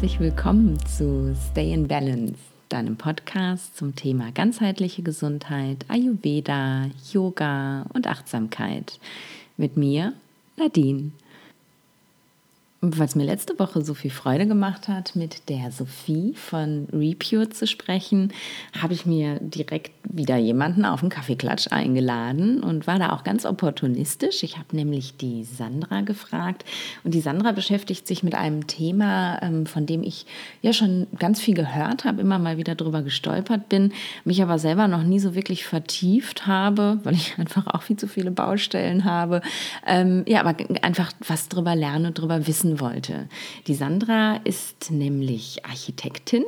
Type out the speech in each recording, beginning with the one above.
Herzlich willkommen zu Stay in Balance, deinem Podcast zum Thema ganzheitliche Gesundheit, Ayurveda, Yoga und Achtsamkeit. Mit mir, Nadine. Was mir letzte Woche so viel Freude gemacht hat, mit der Sophie von Repure zu sprechen, habe ich mir direkt wieder jemanden auf einen Kaffeeklatsch eingeladen und war da auch ganz opportunistisch. Ich habe nämlich die Sandra gefragt und die Sandra beschäftigt sich mit einem Thema, ähm, von dem ich ja schon ganz viel gehört habe, immer mal wieder drüber gestolpert bin, mich aber selber noch nie so wirklich vertieft habe, weil ich einfach auch viel zu viele Baustellen habe. Ähm, ja, aber einfach was drüber lerne, drüber wissen wissen wollte. Die Sandra ist nämlich Architektin,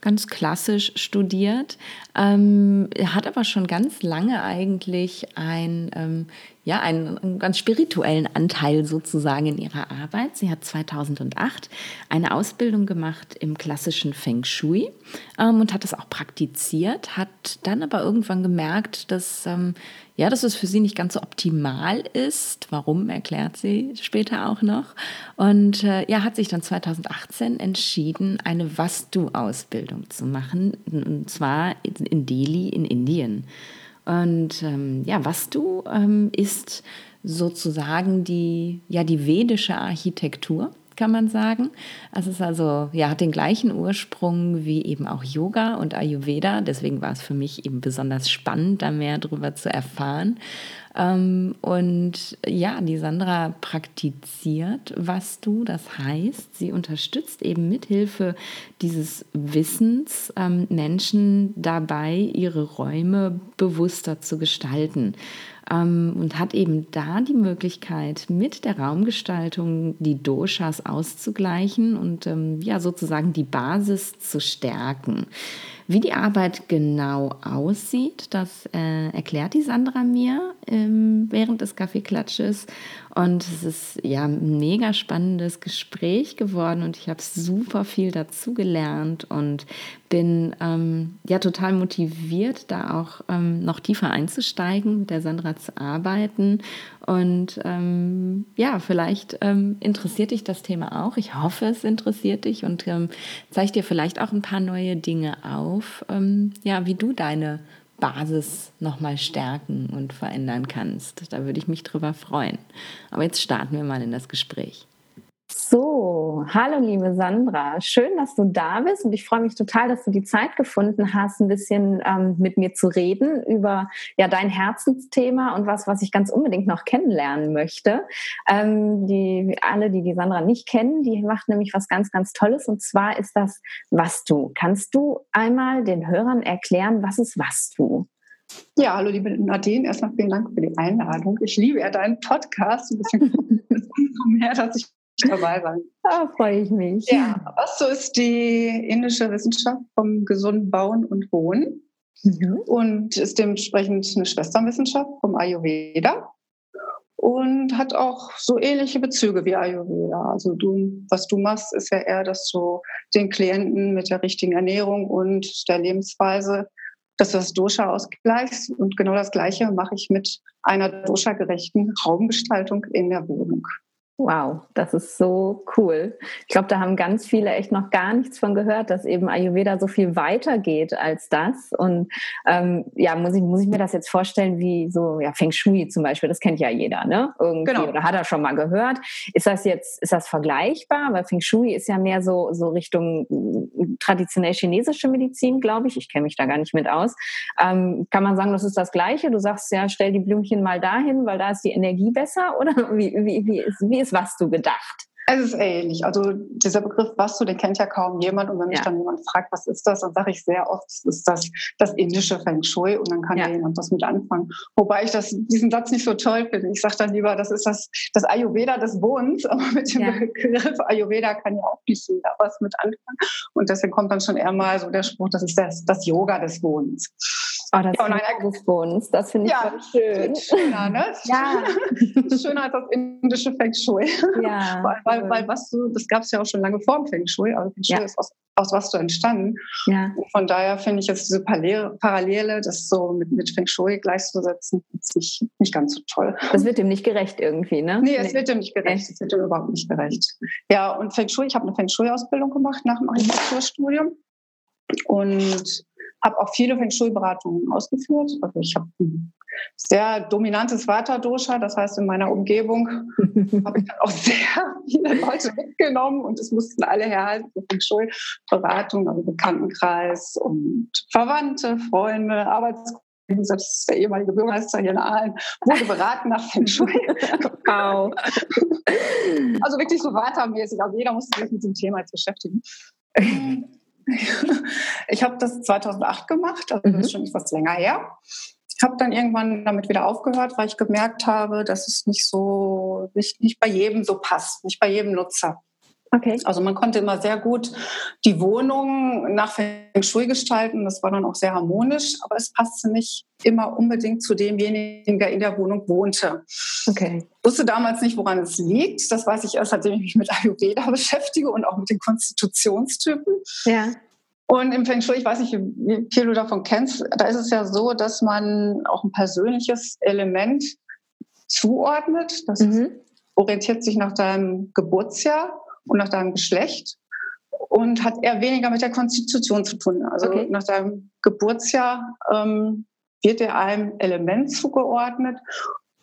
ganz klassisch studiert, ähm, hat aber schon ganz lange eigentlich ein ähm, ja, einen, einen, ganz spirituellen Anteil sozusagen in ihrer Arbeit. Sie hat 2008 eine Ausbildung gemacht im klassischen Feng Shui ähm, und hat das auch praktiziert, hat dann aber irgendwann gemerkt, dass, ähm, ja, dass es für sie nicht ganz so optimal ist. Warum, erklärt sie später auch noch. Und äh, ja, hat sich dann 2018 entschieden, eine Vastu-Ausbildung zu machen, und zwar in Delhi in Indien. Und ähm, ja, Vastu ähm, ist sozusagen die, ja, die vedische Architektur, kann man sagen. Es ist also, ja, hat den gleichen Ursprung wie eben auch Yoga und Ayurveda. Deswegen war es für mich eben besonders spannend, da mehr darüber zu erfahren. Ähm, und ja, die Sandra praktiziert was du. Das heißt, sie unterstützt eben mithilfe dieses Wissens ähm, Menschen dabei, ihre Räume bewusster zu gestalten und hat eben da die Möglichkeit, mit der Raumgestaltung die Doshas auszugleichen und ja sozusagen die Basis zu stärken. Wie die Arbeit genau aussieht, das äh, erklärt die Sandra mir ähm, während des Kaffeeklatsches. Und es ist ja ein mega spannendes Gespräch geworden und ich habe super viel dazu gelernt und bin ähm, ja total motiviert, da auch ähm, noch tiefer einzusteigen, mit der Sandra zu arbeiten. Und ähm, ja, vielleicht ähm, interessiert dich das Thema auch. Ich hoffe, es interessiert dich und ähm, zeigt dir vielleicht auch ein paar neue Dinge auf, ähm, ja, wie du deine Basis nochmal stärken und verändern kannst. Da würde ich mich drüber freuen. Aber jetzt starten wir mal in das Gespräch. So, hallo liebe Sandra, schön, dass du da bist und ich freue mich total, dass du die Zeit gefunden hast, ein bisschen ähm, mit mir zu reden über ja dein Herzensthema und was, was ich ganz unbedingt noch kennenlernen möchte. Ähm, die alle, die die Sandra nicht kennen, die macht nämlich was ganz, ganz Tolles und zwar ist das Was du. Kannst du einmal den Hörern erklären, was ist Was du? Ja, hallo liebe Nadine, erstmal vielen Dank für die Einladung. Ich liebe ja deinen Podcast. Ein bisschen mehr, dass ich dabei sein. Da freue ich mich. Ja, so ist die indische Wissenschaft vom gesunden Bauen und Wohnen mhm. und ist dementsprechend eine Schwesternwissenschaft vom Ayurveda und hat auch so ähnliche Bezüge wie Ayurveda. Also du, was du machst, ist ja eher, dass du den Klienten mit der richtigen Ernährung und der Lebensweise dass du das Dosha ausgleichst. Und genau das Gleiche mache ich mit einer dosha-gerechten Raumgestaltung in der Wohnung. Wow, das ist so cool. Ich glaube, da haben ganz viele echt noch gar nichts von gehört, dass eben Ayurveda so viel weiter geht als das. Und ähm, ja, muss ich, muss ich mir das jetzt vorstellen, wie so ja, Feng Shui zum Beispiel, das kennt ja jeder, ne? Irgendwie, genau. oder hat er schon mal gehört. Ist das jetzt, ist das vergleichbar? Weil Feng Shui ist ja mehr so, so Richtung mm, traditionell chinesische Medizin, glaube ich. Ich kenne mich da gar nicht mit aus. Ähm, kann man sagen, das ist das Gleiche? Du sagst ja, stell die Blümchen mal dahin, weil da ist die Energie besser? Oder wie, wie, wie, ist, wie ist was du gedacht? Es ist ähnlich. Also dieser Begriff Vastu, den kennt ja kaum jemand. Und wenn mich ja. dann jemand fragt, was ist das, dann sage ich sehr oft, das ist das, das indische Feng Shui und dann kann ja. jemand was mit anfangen. Wobei ich das, diesen Satz nicht so toll finde. Ich sage dann lieber, das ist das, das Ayurveda des Wohnens. Aber mit dem ja. Begriff Ayurveda kann ja auch nicht jeder was mit anfangen. Und deswegen kommt dann schon eher mal so der Spruch, das ist das, das Yoga des Wohnens. Oh, das ja, ist des Wohnens. Das finde ich ja, schön. Schöner, ne? Ja. schöner als das indische Feng Shui. Ja. weil, weil, weil was du, das gab es ja auch schon lange vor dem Feng Shui, aber Feng Shui ja. ist aus, aus was du entstanden. Ja. Und von daher finde ich jetzt diese Parallele, das so mit, mit Feng Shui gleichzusetzen, ist nicht, nicht ganz so toll. Das wird dem nicht gerecht irgendwie, ne? Nee, es nee. wird dem nicht gerecht. Es wird dem überhaupt nicht gerecht. Ja, und Feng Shui, ich habe eine Feng Shui-Ausbildung gemacht nach dem Architekturstudium. Und habe auch viele Feng Shui-Beratungen ausgeführt. Also ich habe ein sehr dominantes Vata-Dosha, das heißt in meiner Umgebung habe ich dann auch sehr viele Leute mitgenommen und es mussten alle herhalten für Feng Shui-Beratung, also Bekanntenkreis und Verwandte, Freunde, Arbeitskollegen. Das ist der ehemalige Bürgermeister hier in Aalen, wurde beraten nach Feng Shui. wow. Also wirklich so Vata-mäßig. Also jeder musste sich mit dem Thema jetzt beschäftigen. Ich habe das 2008 gemacht, also das ist mhm. schon etwas länger her. Ich habe dann irgendwann damit wieder aufgehört, weil ich gemerkt habe, dass es nicht so, nicht, nicht bei jedem so passt, nicht bei jedem Nutzer. Okay. Also man konnte immer sehr gut die Wohnung nach Feng Shui gestalten. Das war dann auch sehr harmonisch, aber es passte nicht immer unbedingt zu demjenigen, der in der Wohnung wohnte. Okay. Ich wusste damals nicht, woran es liegt. Das weiß ich erst, seitdem ich mich mit Ayurveda beschäftige und auch mit den Konstitutionstypen. Ja. Und im Feng Shui, ich weiß nicht, wie viel du davon kennst, da ist es ja so, dass man auch ein persönliches Element zuordnet. Das mhm. orientiert sich nach deinem Geburtsjahr und nach deinem Geschlecht und hat eher weniger mit der Konstitution zu tun. Also okay. nach deinem Geburtsjahr ähm, wird dir einem Element zugeordnet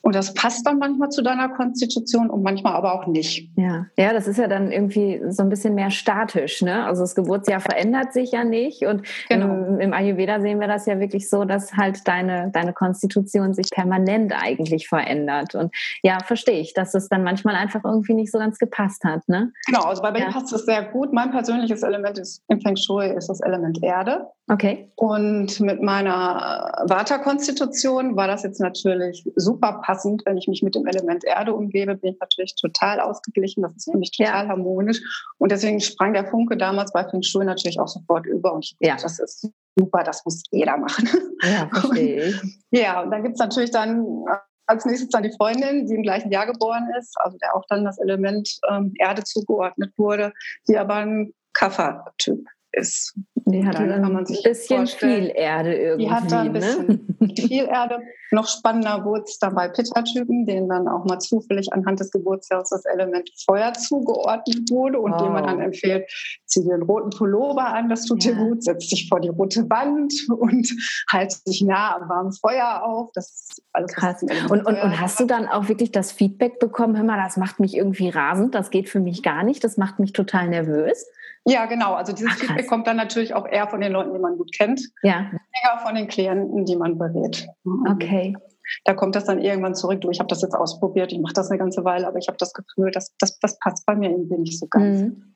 und das passt dann manchmal zu deiner Konstitution und manchmal aber auch nicht. Ja, ja, das ist ja dann irgendwie so ein bisschen mehr statisch. Ne? Also das Geburtsjahr verändert sich ja nicht. Und genau. im, im, Ayurveda sehen wir das ja wirklich so, dass halt deine, deine Konstitution sich permanent eigentlich verändert. Und ja, verstehe ich, dass es dann manchmal einfach irgendwie nicht so ganz gepasst hat. Ne? Genau, also bei mir ja. passt es sehr gut. Mein persönliches Element ist, im Feng Shui ist das Element Erde. Okay. Und mit meiner Vata-Konstitution war das jetzt natürlich super passend passend. Wenn ich mich mit dem Element Erde umgebe, bin ich natürlich total ausgeglichen. Das ist für mich total ja. harmonisch. Und deswegen sprang der Funke damals bei Feng Shui natürlich auch sofort über. Und ich ja. das ist super, das muss jeder machen. Ja, verstehe ich. ja, und dann gibt es natürlich dann äh, als nächstes dann die Freundin, die im gleichen Jahr geboren ist, also der auch dann das Element ähm, Erde zugeordnet wurde, die aber ein Kaffer-Typ ist. Die hat dann ein bisschen viel Erde irgendwie. Die hat da ein bisschen ne? viel Erde. Noch spannender wurde es dann bei Pitta-Typen, denen dann auch mal zufällig anhand des Geburtsjahres das Element Feuer zugeordnet wurde und oh. dem man dann empfiehlt, zieh dir einen roten Pullover an, das tut ja. dir gut, setz dich vor die rote Wand und halt dich nah am warmen Feuer auf. Das ist alles krass. Und, und, und hast du dann auch wirklich das Feedback bekommen, hör mal, das macht mich irgendwie rasend, das geht für mich gar nicht, das macht mich total nervös? Ja, genau. Also dieses Ach, Feedback kommt dann natürlich auch eher von den Leuten, die man gut kennt, ja. weniger von den Klienten, die man berät. Okay. Da kommt das dann irgendwann zurück. Du, ich habe das jetzt ausprobiert, ich mache das eine ganze Weile, aber ich habe das Gefühl, dass das, das passt bei mir irgendwie nicht so ganz. Mhm.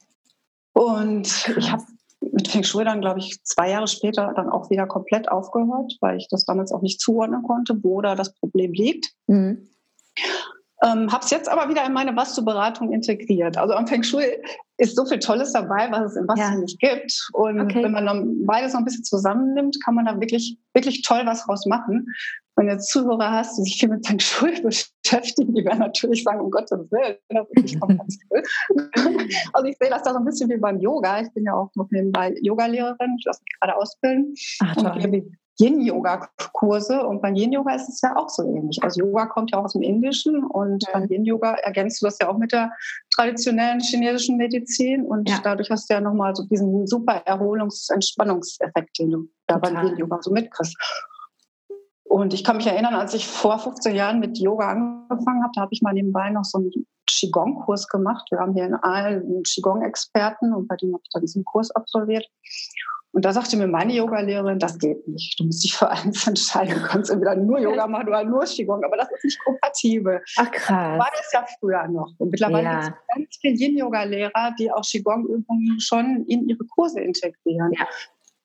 Und ich habe mit Feng Shui dann, glaube ich, zwei Jahre später dann auch wieder komplett aufgehört, weil ich das damals auch nicht zuordnen konnte, wo da das Problem liegt. Mhm. Ähm, habe es jetzt aber wieder in meine Vastu-Beratung integriert. Also am Feng Shui ist so viel Tolles dabei, was es im Vastu ja. nicht gibt. Und okay. wenn man dann beides noch ein bisschen zusammennimmt, kann man da wirklich, wirklich toll was draus machen. Wenn du jetzt Zuhörer hast, die sich viel mit Feng Shui beschäftigen, die werden natürlich sagen, um Gottes Willen, das ist ganz cool. also ich sehe das da so ein bisschen wie beim Yoga. Ich bin ja auch noch nebenbei Yogalehrerin, ich lasse mich gerade ausbilden. Ach, toll. Und Yin-Yoga-Kurse und beim Yin-Yoga ist es ja auch so ähnlich. Also Yoga kommt ja auch aus dem Indischen und ja. beim Yin-Yoga ergänzt du das ja auch mit der traditionellen chinesischen Medizin und ja. dadurch hast du ja nochmal so diesen super Erholungs-, Entspannungseffekt, den du ja beim Yin-Yoga so mitkriegst. Und ich kann mich erinnern, als ich vor 15 Jahren mit Yoga angefangen habe, da habe ich mal nebenbei noch so einen Qigong-Kurs gemacht. Wir haben hier in Aalen einen Qigong-Experten und bei dem habe ich dann diesen Kurs absolviert. Und da sagte mir meine Yogalehrerin, das geht nicht. Du musst dich für eins entscheiden. Du kannst entweder nur Yoga machen oder nur Qigong, aber das ist nicht kompatibel. Ach krass. War das ja früher noch. Und mittlerweile ja. gibt es ganz viele Yin-Yoga-Lehrer, die auch Qigong-Übungen schon in ihre Kurse integrieren. Ja.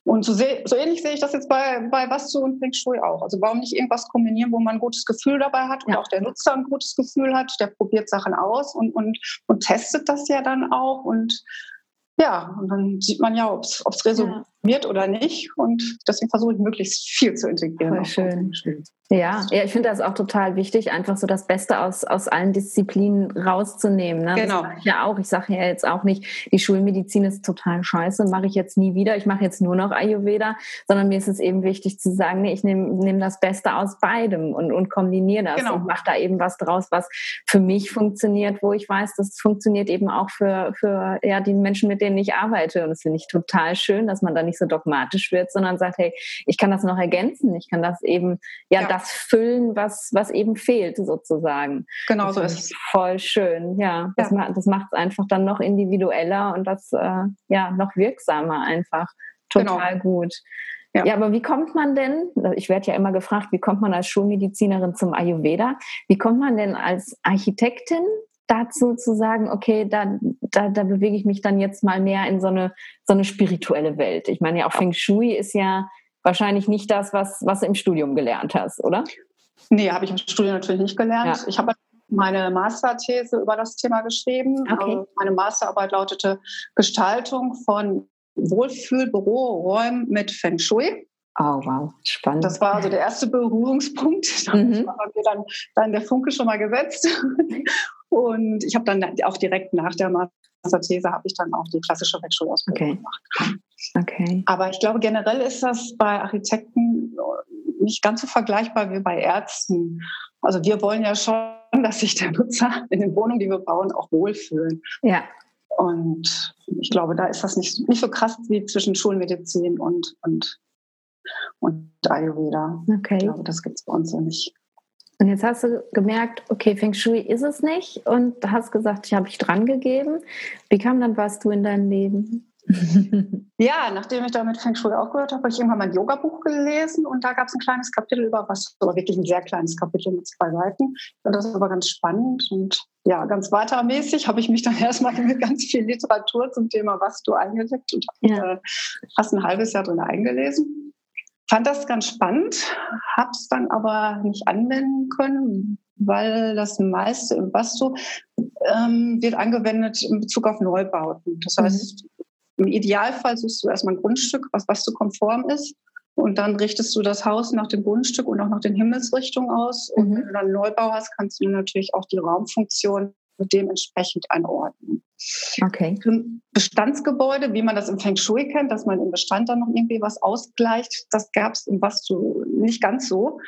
Und so, so, ähnlich sehe ich das jetzt bei, bei Vastu und Feng Shui auch. Also warum nicht irgendwas kombinieren, wo man ein gutes Gefühl dabei hat und ja. auch der Nutzer ein gutes Gefühl hat, der probiert Sachen aus und, und, und testet das ja dann auch und ja, und dann sieht man ja, ob es funktioniert oder nicht. Und deswegen versuche ich möglichst viel zu integrieren. Voll schön. Ja, ja, ich finde das auch total wichtig, einfach so das Beste aus, aus allen Disziplinen rauszunehmen. Ne? Genau. Das ich ja auch. Ich sage ja jetzt auch nicht, die Schulmedizin ist total scheiße, mache ich jetzt nie wieder. Ich mache jetzt nur noch Ayurveda, sondern mir ist es eben wichtig zu sagen, nee, ich nehme nehm das Beste aus beidem und, und kombiniere das Genau. und mache da eben was draus, was für mich funktioniert, wo ich weiß, das funktioniert eben auch für, für ja, die Menschen, mit denen ich arbeite. Und das finde ich total schön, dass man da nicht so dogmatisch wird, sondern sagt, hey, ich kann das noch ergänzen, ich kann das eben, ja, Ja. das füllen, was, was eben fehlt, sozusagen. Genau Das so ist es. Voll schön, ja. Das, Ja. ma- das macht es einfach dann noch individueller und das äh, ja noch wirksamer einfach. Total gut. Ja. Ja. aber wie kommt man denn, ich werde ja immer gefragt, wie kommt man als Schulmedizinerin zum Ayurveda? Wie kommt man denn als Architektin dazu zu sagen, okay, da, da, da bewege ich mich dann jetzt mal mehr in so eine, so eine spirituelle Welt? Ich meine ja auch Feng Shui ist ja wahrscheinlich nicht das, was, was du im Studium gelernt hast, oder? Nee, habe ich im Studium natürlich nicht gelernt. Ja. Ich habe meine Masterthese über das Thema geschrieben. Okay. Also meine Masterarbeit lautete Gestaltung von Wohlfühlbüroräumen mit Feng Shui. Oh, wow, spannend. Das war also der erste Berührungspunkt. Da Mhm. haben wir dann, dann der Funke schon mal gesetzt. Und ich habe dann auch direkt nach der Masterthese habe ich dann auch die klassische Feng Shui-Ausbildung Okay. gemacht. okay. Aber ich glaube, generell ist das bei Architekten nicht ganz so vergleichbar wie bei Ärzten. Also wir wollen ja schon, dass sich der Nutzer in den Wohnungen, die wir bauen, auch wohlfühlen. Ja, Und ich glaube, da ist das nicht, nicht so krass wie zwischen Schulmedizin und, und, und Ayurveda. Ich okay. glaube, das gibt es bei uns so nicht. Und jetzt hast du gemerkt, okay, Feng Shui ist es nicht und hast gesagt, ich habe ich dran gegeben. Wie kam dann was du in dein Leben? Ja, nachdem ich da mit Feng Shui aufgehört habe, habe ich irgendwann mein Yoga-Buch gelesen und da gab es ein kleines Kapitel über was, aber wirklich ein sehr kleines Kapitel mit zwei Seiten. Und das war ganz spannend und ja, ganz weitermäßig habe ich mich dann erstmal mit ganz viel Literatur zum Thema Vastu eingelegt und habe Ja. äh, fast ein halbes Jahr drin eingelesen. Fand das ganz spannend, habe es dann aber nicht anwenden können, weil das meiste im Vastu ähm, wird angewendet in Bezug auf Neubauten. Das heißt, im Idealfall suchst du erstmal ein Grundstück, was, was so konform ist. Und dann richtest du das Haus nach dem Grundstück und auch nach den Himmelsrichtungen aus. Und Mhm. wenn du dann einen Neubau hast, kannst du natürlich auch die Raumfunktion dementsprechend anordnen. Okay. Bestandsgebäude, wie man das im Feng Shui kennt, dass man im Bestand dann noch irgendwie was ausgleicht, das gab es im Vastu nicht ganz so.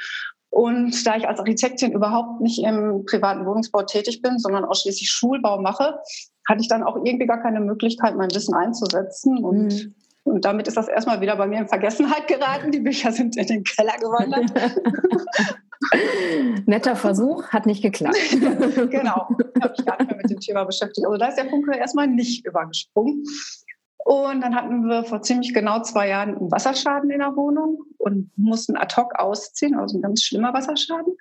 Und da ich als Architektin überhaupt nicht im privaten Wohnungsbau tätig bin, sondern ausschließlich Schulbau mache, hatte ich dann auch irgendwie gar keine Möglichkeit, mein Wissen einzusetzen. Und, Mhm. und damit ist das erstmal wieder bei mir in Vergessenheit geraten. Die Bücher sind in den Keller gewandert. Netter Versuch, hat nicht geklappt. genau. habe ich gar nicht mehr mit dem Thema beschäftigt. Also da ist der Funke erstmal nicht übergesprungen. Und dann hatten wir vor ziemlich genau zwei Jahren einen Wasserschaden in der Wohnung und mussten ad hoc ausziehen, also ein ganz schlimmer Wasserschaden.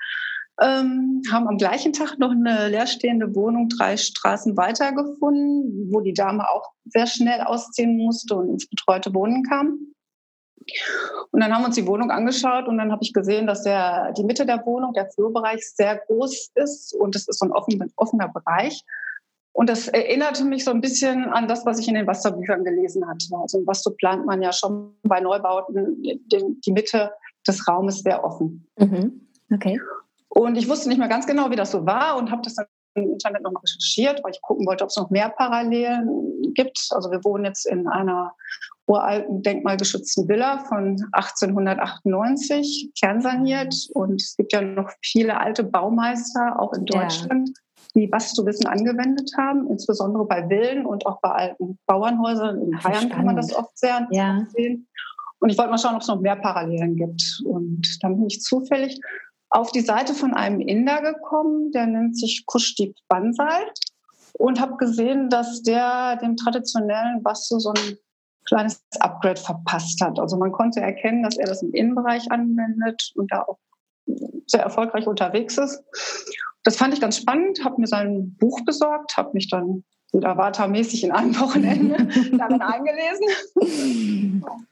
Ähm, haben am gleichen Tag noch eine leerstehende Wohnung drei Straßen weiter gefunden, wo die Dame auch sehr schnell ausziehen musste und ins betreute Wohnen kam. Und dann haben wir uns die Wohnung angeschaut und dann habe ich gesehen, dass der, die Mitte der Wohnung, der Flurbereich, sehr groß ist und es ist so ein offener, offener Bereich. Und das erinnerte mich so ein bisschen an das, was ich in den Wasserbüchern gelesen hatte. Also im Wasser plant man ja schon bei Neubauten den, die Mitte des Raumes sehr offen. Mhm. Okay. Und ich wusste nicht mehr ganz genau, wie das so war und habe das dann im Internet nochmal recherchiert, weil ich gucken wollte, ob es noch mehr Parallelen gibt. Also wir wohnen jetzt in einer uralten denkmalgeschützten Villa von 1898, kernsaniert. Und es gibt ja noch viele alte Baumeister, auch in Ja. Deutschland, die Vastu-Wissen angewendet haben, insbesondere bei Villen und auch bei alten Bauernhäusern. In Bayern kann man das oft sehr Ja. sehen. Und ich wollte mal schauen, ob es noch mehr Parallelen gibt. Und dann bin ich zufällig auf die Seite von einem Inder gekommen, der nennt sich Kushdeep Bansal und habe gesehen, dass der dem traditionellen Vastu so ein kleines Upgrade verpasst hat. Also man konnte erkennen, dass er das im Innenbereich anwendet und da auch sehr erfolgreich unterwegs ist. Das fand ich ganz spannend, habe mir sein Buch besorgt, habe mich dann wieder Vata-mäßig in einem Wochenende darin eingelesen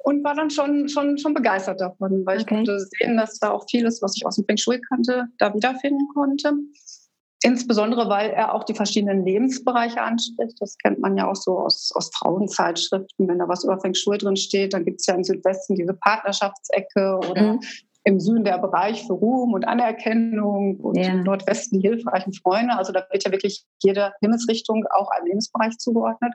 und war dann schon, schon, schon begeistert davon, weil Okay. ich konnte sehen, dass da auch vieles, was ich aus dem Feng Shui kannte, da wiederfinden konnte. Insbesondere, weil er auch die verschiedenen Lebensbereiche anspricht. Das kennt man ja auch so aus, aus Frauenzeitschriften. Wenn da was über Feng Shui drin steht, dann gibt es ja im Südwesten diese Partnerschaftsecke oder mhm. im Süden der Bereich für Ruhm und Anerkennung und ja. im Nordwesten die hilfreichen Freunde. Also da wird ja wirklich jede Himmelsrichtung auch einem Lebensbereich zugeordnet.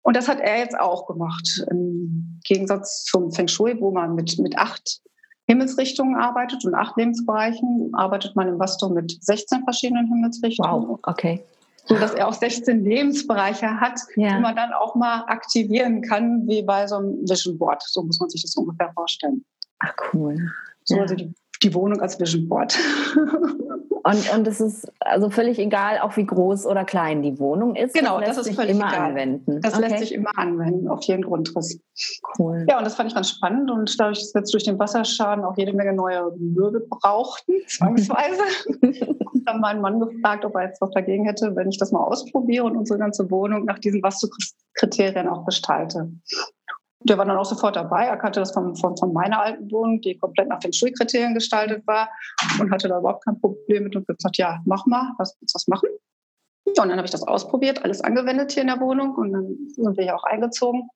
Und das hat er jetzt auch gemacht. Im Gegensatz zum Feng Shui, wo man mit, mit acht Himmelsrichtungen arbeitet und acht Lebensbereichen, arbeitet man im Vasto mit 16 verschiedenen Himmelsrichtungen. Wow, okay. So dass er auch 16 Lebensbereiche hat, ja. die man dann auch mal aktivieren kann, wie bei so einem Vision Board. So muss man sich das ungefähr vorstellen. Ach, cool. So, ja. also die, die Wohnung als Vision Board. Und, und es ist also völlig egal, auch wie groß oder klein die Wohnung ist. Genau, das, ist völlig immer egal. anwenden. Das okay. lässt sich immer anwenden, auf jeden Grundriss. Cool. Ja, und das fand ich ganz spannend. Und dadurch, dass wir jetzt durch den Wasserschaden auch jede Menge neue Möbel brauchten, zwangsweise, dann meinen Mann gefragt, ob er jetzt was dagegen hätte, wenn ich das mal ausprobiere und unsere ganze Wohnung nach diesen Vastu-Kriterien auch gestalte der war dann auch sofort dabei. Er kannte das von, von, von meiner alten Wohnung, die komplett nach den Schulkriterien gestaltet war und hatte da überhaupt kein Problem mit und gesagt, ja, mach mal, willst du was machen? Ja, und dann habe ich das ausprobiert, alles angewendet hier in der Wohnung und dann sind wir ja auch eingezogen.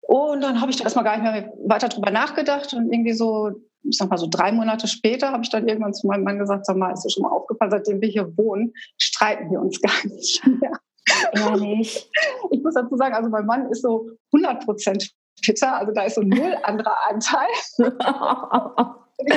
Und dann habe ich da erstmal gar nicht mehr weiter drüber nachgedacht und irgendwie so, ich sag mal so drei Monate später habe ich dann irgendwann zu meinem Mann gesagt, sag mal, ist dir schon mal aufgefallen, seitdem wir hier wohnen, streiten wir uns gar nicht mehr. Ehrlich. Ich muss dazu sagen, also mein Mann ist so 100 Prozent fitter, also da ist so null anderer Anteil. Ich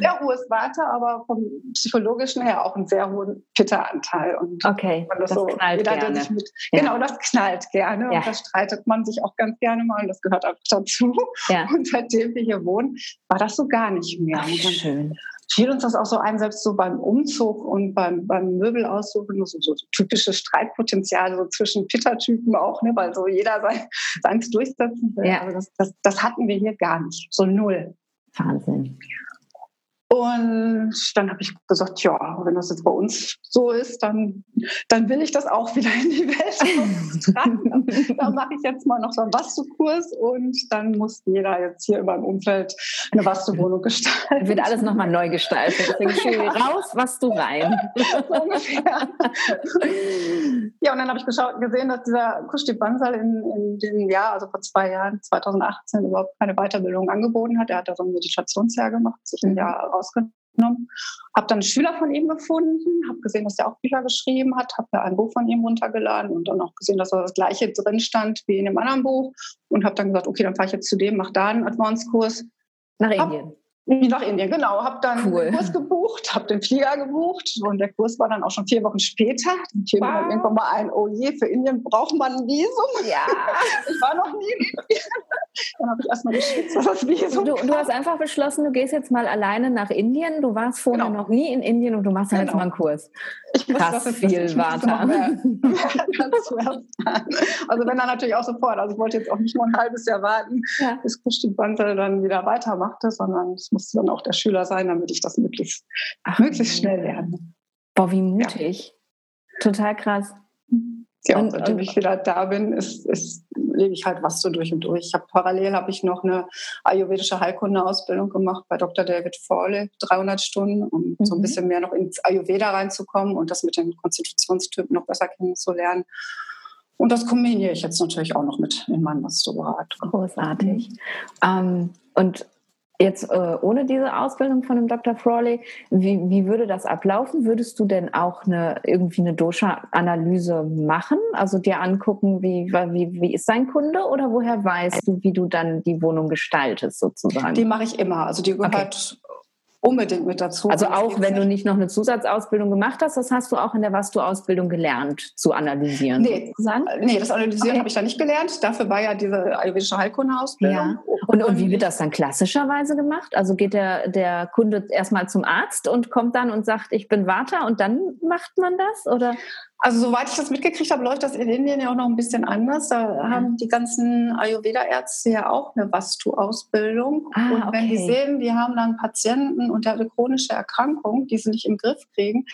sehr hohes Warte, aber vom psychologischen her auch einen sehr hohen Pitta-Anteil. Und okay, das, das so, knallt gerne. Mit, ja. Genau, das knallt gerne ja. und da streitet man sich auch ganz gerne mal und das gehört einfach dazu. Ja. Und seitdem wir hier wohnen, war das so gar nicht mehr. Ach, schön fiel uns das auch so ein, selbst so beim Umzug und beim, beim Möbelaussuchen, so, so typische Streitpotenziale so zwischen Pitta-Typen auch, ne, weil so jeder sein, seins durchsetzen will. Ja. Also das, das, das hatten wir hier gar nicht, so null. Wahnsinn. Und dann habe ich gesagt, ja, wenn das jetzt bei uns so ist, dann, dann will ich das auch wieder in die Welt tragen. dann mache ich jetzt mal noch so einen Vastu-Kurs und dann muss jeder jetzt hier in meinem Umfeld eine Vastu-Wohnung gestalten. Wird alles nochmal neu gestaltet. ja. Raus, Vastu rein. ungefähr. ja, und dann habe ich geschaut, gesehen, dass dieser Kuschti Bansal in, in dem Jahr, also vor zwei Jahren, 2018, überhaupt keine Weiterbildung angeboten hat. Er hat da so ein Meditationsjahr gemacht, sich ein Jahr rausgenommen. Habe dann einen Schüler von ihm gefunden, habe gesehen, dass er auch Bücher geschrieben hat, habe mir ein Buch von ihm runtergeladen und dann auch gesehen, dass da das Gleiche drin stand wie in dem anderen Buch und habe dann gesagt, okay, dann fahre ich jetzt zu dem, mache da einen Advanced-Kurs. Nach Indien. Nach Indien, genau. Habe dann cool. den Kurs gebucht, habe den Flieger gebucht und der Kurs war dann auch schon vier Wochen später. Dann fiel wow. mir dann irgendwann mal ein, oh je, für Indien braucht man ein Visum. Ja. Ich war noch nie in Indien. Dann habe ich erstmal geschwitzt, was das Visum du, du hast einfach beschlossen, du gehst jetzt mal alleine nach Indien. Du warst vorher genau. noch nie in Indien und du machst genau. jetzt mal einen Kurs. Ich Krass, das viel Warte. also wenn dann natürlich auch sofort. Also ich wollte jetzt auch nicht nur ein halbes Jahr warten, ja. bis Christian Bantel dann wieder weitermachte, sondern es musste dann auch der Schüler sein, damit ich das möglichst, Ach, möglichst schnell lerne. Boah, wie mutig. Ja. Total krass. Ja, und, seitdem ich wieder da bin, ist, ist, lebe ich halt was so durch und durch. Ich habe parallel habe ich noch eine ayurvedische Heilkunde-Ausbildung gemacht bei Dr. David Fawley, 300 Stunden, um mhm. so ein mhm. bisschen mehr noch ins Ayurveda reinzukommen und das mit den Konstitutionstypen noch besser kennenzulernen. Und das kombiniere ich jetzt natürlich auch noch mit in meinem Mastergrad. Großartig. Mhm. Ähm, und Jetzt äh, ohne diese Ausbildung von dem Dr. Frawley, wie, wie würde das ablaufen? Würdest du denn auch eine, irgendwie eine Dosha-Analyse machen? Also dir angucken, wie, wie, wie ist dein Kunde oder woher weißt du, wie du dann die Wohnung gestaltest sozusagen? Die mache ich immer. Also die gehört okay unbedingt mit dazu. Also auch wenn du nicht noch eine Zusatzausbildung gemacht hast, das hast du auch in der Was-du-Ausbildung gelernt, zu analysieren. Nee, sozusagen? nee das Analysieren okay. habe ich da nicht gelernt. Dafür war ja diese ayurvedische Heilkunde-Ausbildung. Ja. Und, und wie wird das dann klassischerweise gemacht? Also geht der, der Kunde erstmal zum Arzt und kommt dann und sagt, ich bin Vata und dann macht man das? Oder? Also soweit ich das mitgekriegt habe, läuft das in Indien ja auch noch ein bisschen anders. Da haben die ganzen Ayurveda-Ärzte ja auch eine Vastu-Ausbildung. Ah, und wenn okay. die sehen, die haben dann Patienten und der eine chronische Erkrankung, die sie nicht im Griff kriegen,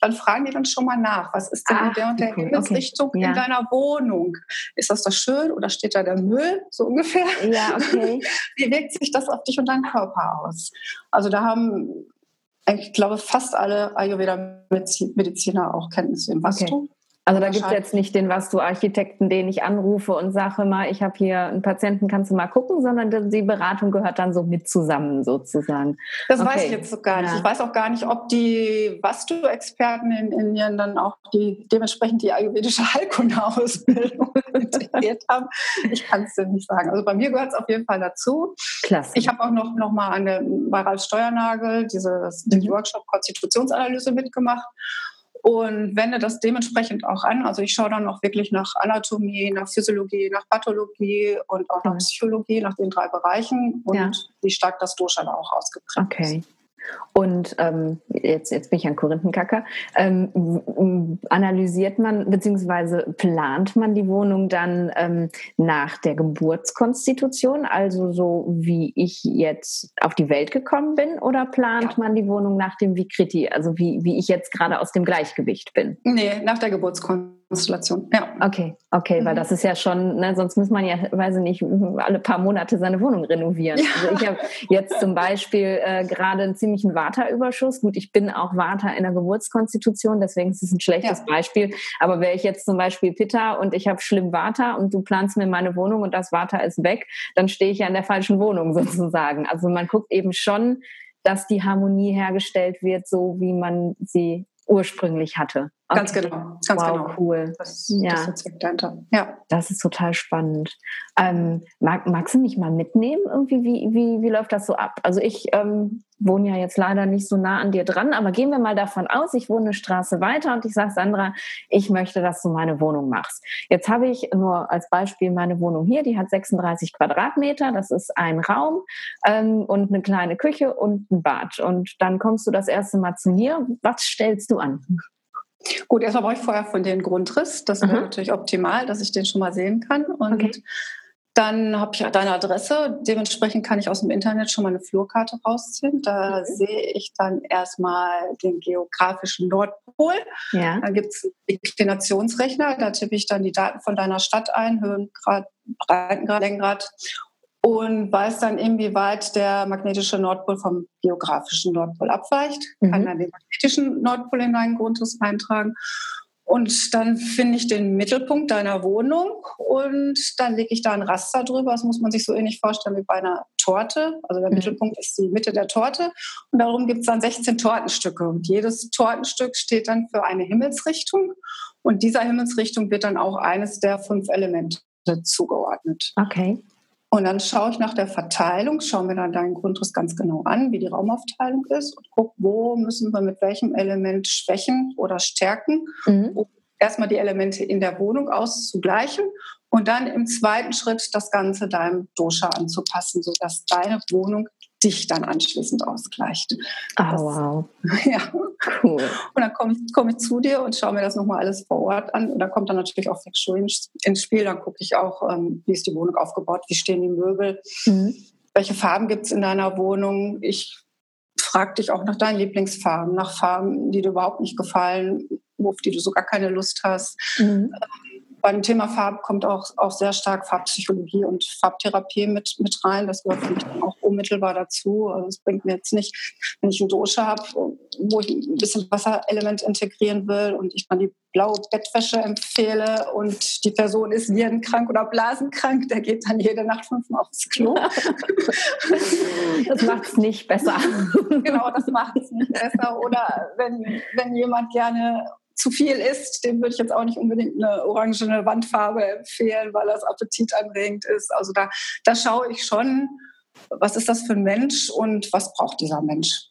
dann fragen die dann schon mal nach, was ist denn Ach, in der und der cool. Himmelsrichtung okay. in ja. deiner Wohnung? Ist das das schön oder steht da der Müll, so ungefähr? Ja, okay. Wie wirkt sich das auf dich und deinen Körper aus? Also da haben ich glaube, fast alle Ayurveda-Mediziner auch Kenntnisse im Vastu. Okay. Also da gibt es jetzt nicht den was du Architekten, den ich anrufe und sage mal, ich habe hier einen Patienten, kannst du mal gucken, sondern die Beratung gehört dann so mit zusammen sozusagen. Das okay. weiß ich jetzt so gar nicht. Ja. Ich weiß auch gar nicht, ob die was du Experten in Indien dann auch die dementsprechend die ayurvedische Heilkunde-Ausbildung integriert haben. Ich kann es dir nicht sagen. Also bei mir gehört es auf jeden Fall dazu. Klasse. Ich habe auch noch, noch mal an der, bei Ralf Steuernagel dieses, mhm. den Workshop Konstitutionsanalyse mitgemacht und wende das dementsprechend auch an. Also ich schaue dann auch wirklich nach Anatomie, nach Physiologie, nach Pathologie und auch nach Psychologie, nach den drei Bereichen und ja. wie stark das Dosha da auch ausgeprägt okay. ist. Und ähm, jetzt, jetzt bin ich ein Korinthenkacker. Ähm, analysiert man bzw. plant man die Wohnung dann ähm, nach der Geburtskonstitution, also so wie ich jetzt auf die Welt gekommen bin, oder plant man die Wohnung nach dem Vikriti, also wie, wie ich jetzt gerade aus dem Gleichgewicht bin? Nee, nach der Geburtskonstitution. Konstellation. Ja. Okay, okay, mhm. weil das ist ja schon, ne, sonst muss man ja, weiß ich nicht, alle paar Monate seine Wohnung renovieren. Ja. Also ich habe jetzt zum Beispiel äh, gerade einen ziemlichen Waterüberschuss. Gut, ich bin auch Water in der Geburtskonstitution, deswegen ist es ein schlechtes ja. Beispiel. Aber wäre ich jetzt zum Beispiel Pitta und ich habe schlimm Water und du planst mir meine Wohnung und das Water ist weg, dann stehe ich ja in der falschen Wohnung sozusagen. Also man guckt eben schon, dass die Harmonie hergestellt wird, so wie man sie ursprünglich hatte. Okay. Ganz genau, ganz wow, genau. cool. Das, ja. das ist dahinter. Ja. Das ist total spannend. Ähm, mag, magst du mich mal mitnehmen? Irgendwie, wie, wie, wie läuft das so ab? Also ich ähm, wohne ja jetzt leider nicht so nah an dir dran, aber gehen wir mal davon aus, ich wohne eine Straße weiter und ich sage, Sandra, ich möchte, dass du meine Wohnung machst. Jetzt habe ich nur als Beispiel meine Wohnung hier, die hat 36 Quadratmeter, das ist ein Raum ähm, und eine kleine Küche und ein Bad. Und dann kommst du das erste Mal zu mir. Was stellst du an? Gut, erstmal brauche ich vorher von einen Grundriss. Das wäre natürlich optimal, dass ich den schon mal sehen kann. Und okay. dann habe ich deine Adresse. Dementsprechend kann ich aus dem Internet schon mal eine Flurkarte rausziehen. Da mhm. sehe ich dann erstmal den geografischen Nordpol. Ja. Dann gibt es Inklinationsrechner. Da tippe ich dann die Daten von deiner Stadt ein, Höhengrad, Breitengrad, Längengrad und weiß dann, inwieweit der magnetische Nordpol vom geografischen Nordpol abweicht, mhm. kann dann den magnetischen Nordpol in deinen Grundriss eintragen. Und dann finde ich den Mittelpunkt deiner Wohnung und dann lege ich da ein Raster drüber. Das muss man sich so ähnlich vorstellen wie bei einer Torte. Also der mhm. Mittelpunkt ist die Mitte der Torte und darum gibt es dann 16 Tortenstücke. Und jedes Tortenstück steht dann für eine Himmelsrichtung und dieser Himmelsrichtung wird dann auch eines der fünf Elemente zugeordnet. Okay. Und dann schaue ich nach der Verteilung, schaue mir dann deinen Grundriss ganz genau an, wie die Raumaufteilung ist und gucke, wo müssen wir mit welchem Element schwächen oder stärken, mhm. um erstmal die Elemente in der Wohnung auszugleichen und dann im zweiten Schritt das Ganze deinem Dosha anzupassen, sodass deine Wohnung dich dann anschließend ausgleicht. Oh, das, wow. Ja. Cool. Und dann komme ich, komm ich zu dir und schaue mir das nochmal alles vor Ort an. Und dann kommt dann natürlich auch Feng Shui ins Spiel. Dann gucke ich auch, ähm, wie ist die Wohnung aufgebaut, wie stehen die Möbel, mhm. welche Farben gibt es in deiner Wohnung. Ich frage dich auch nach deinen Lieblingsfarben, nach Farben, die dir überhaupt nicht gefallen, auf die du sogar keine Lust hast. Mhm. Beim Thema Farbe kommt auch, auch sehr stark Farbpsychologie und Farbtherapie mit, mit rein. Das gehört für mich dann auch unmittelbar dazu. Also es bringt mir jetzt nicht, wenn ich eine Dosche habe, wo ich ein bisschen Wasserelement integrieren will und ich dann die blaue Bettwäsche empfehle und die Person ist virenkrank oder blasenkrank, der geht dann jede Nacht fünfmal aufs Klo. das macht es nicht besser. genau, das macht es nicht besser. Oder wenn, wenn jemand gerne zu viel isst, dem würde ich jetzt auch nicht unbedingt eine orangene Wandfarbe empfehlen, weil das appetitanregend ist. Also da, da schaue ich schon, was ist das für ein Mensch und was braucht dieser Mensch.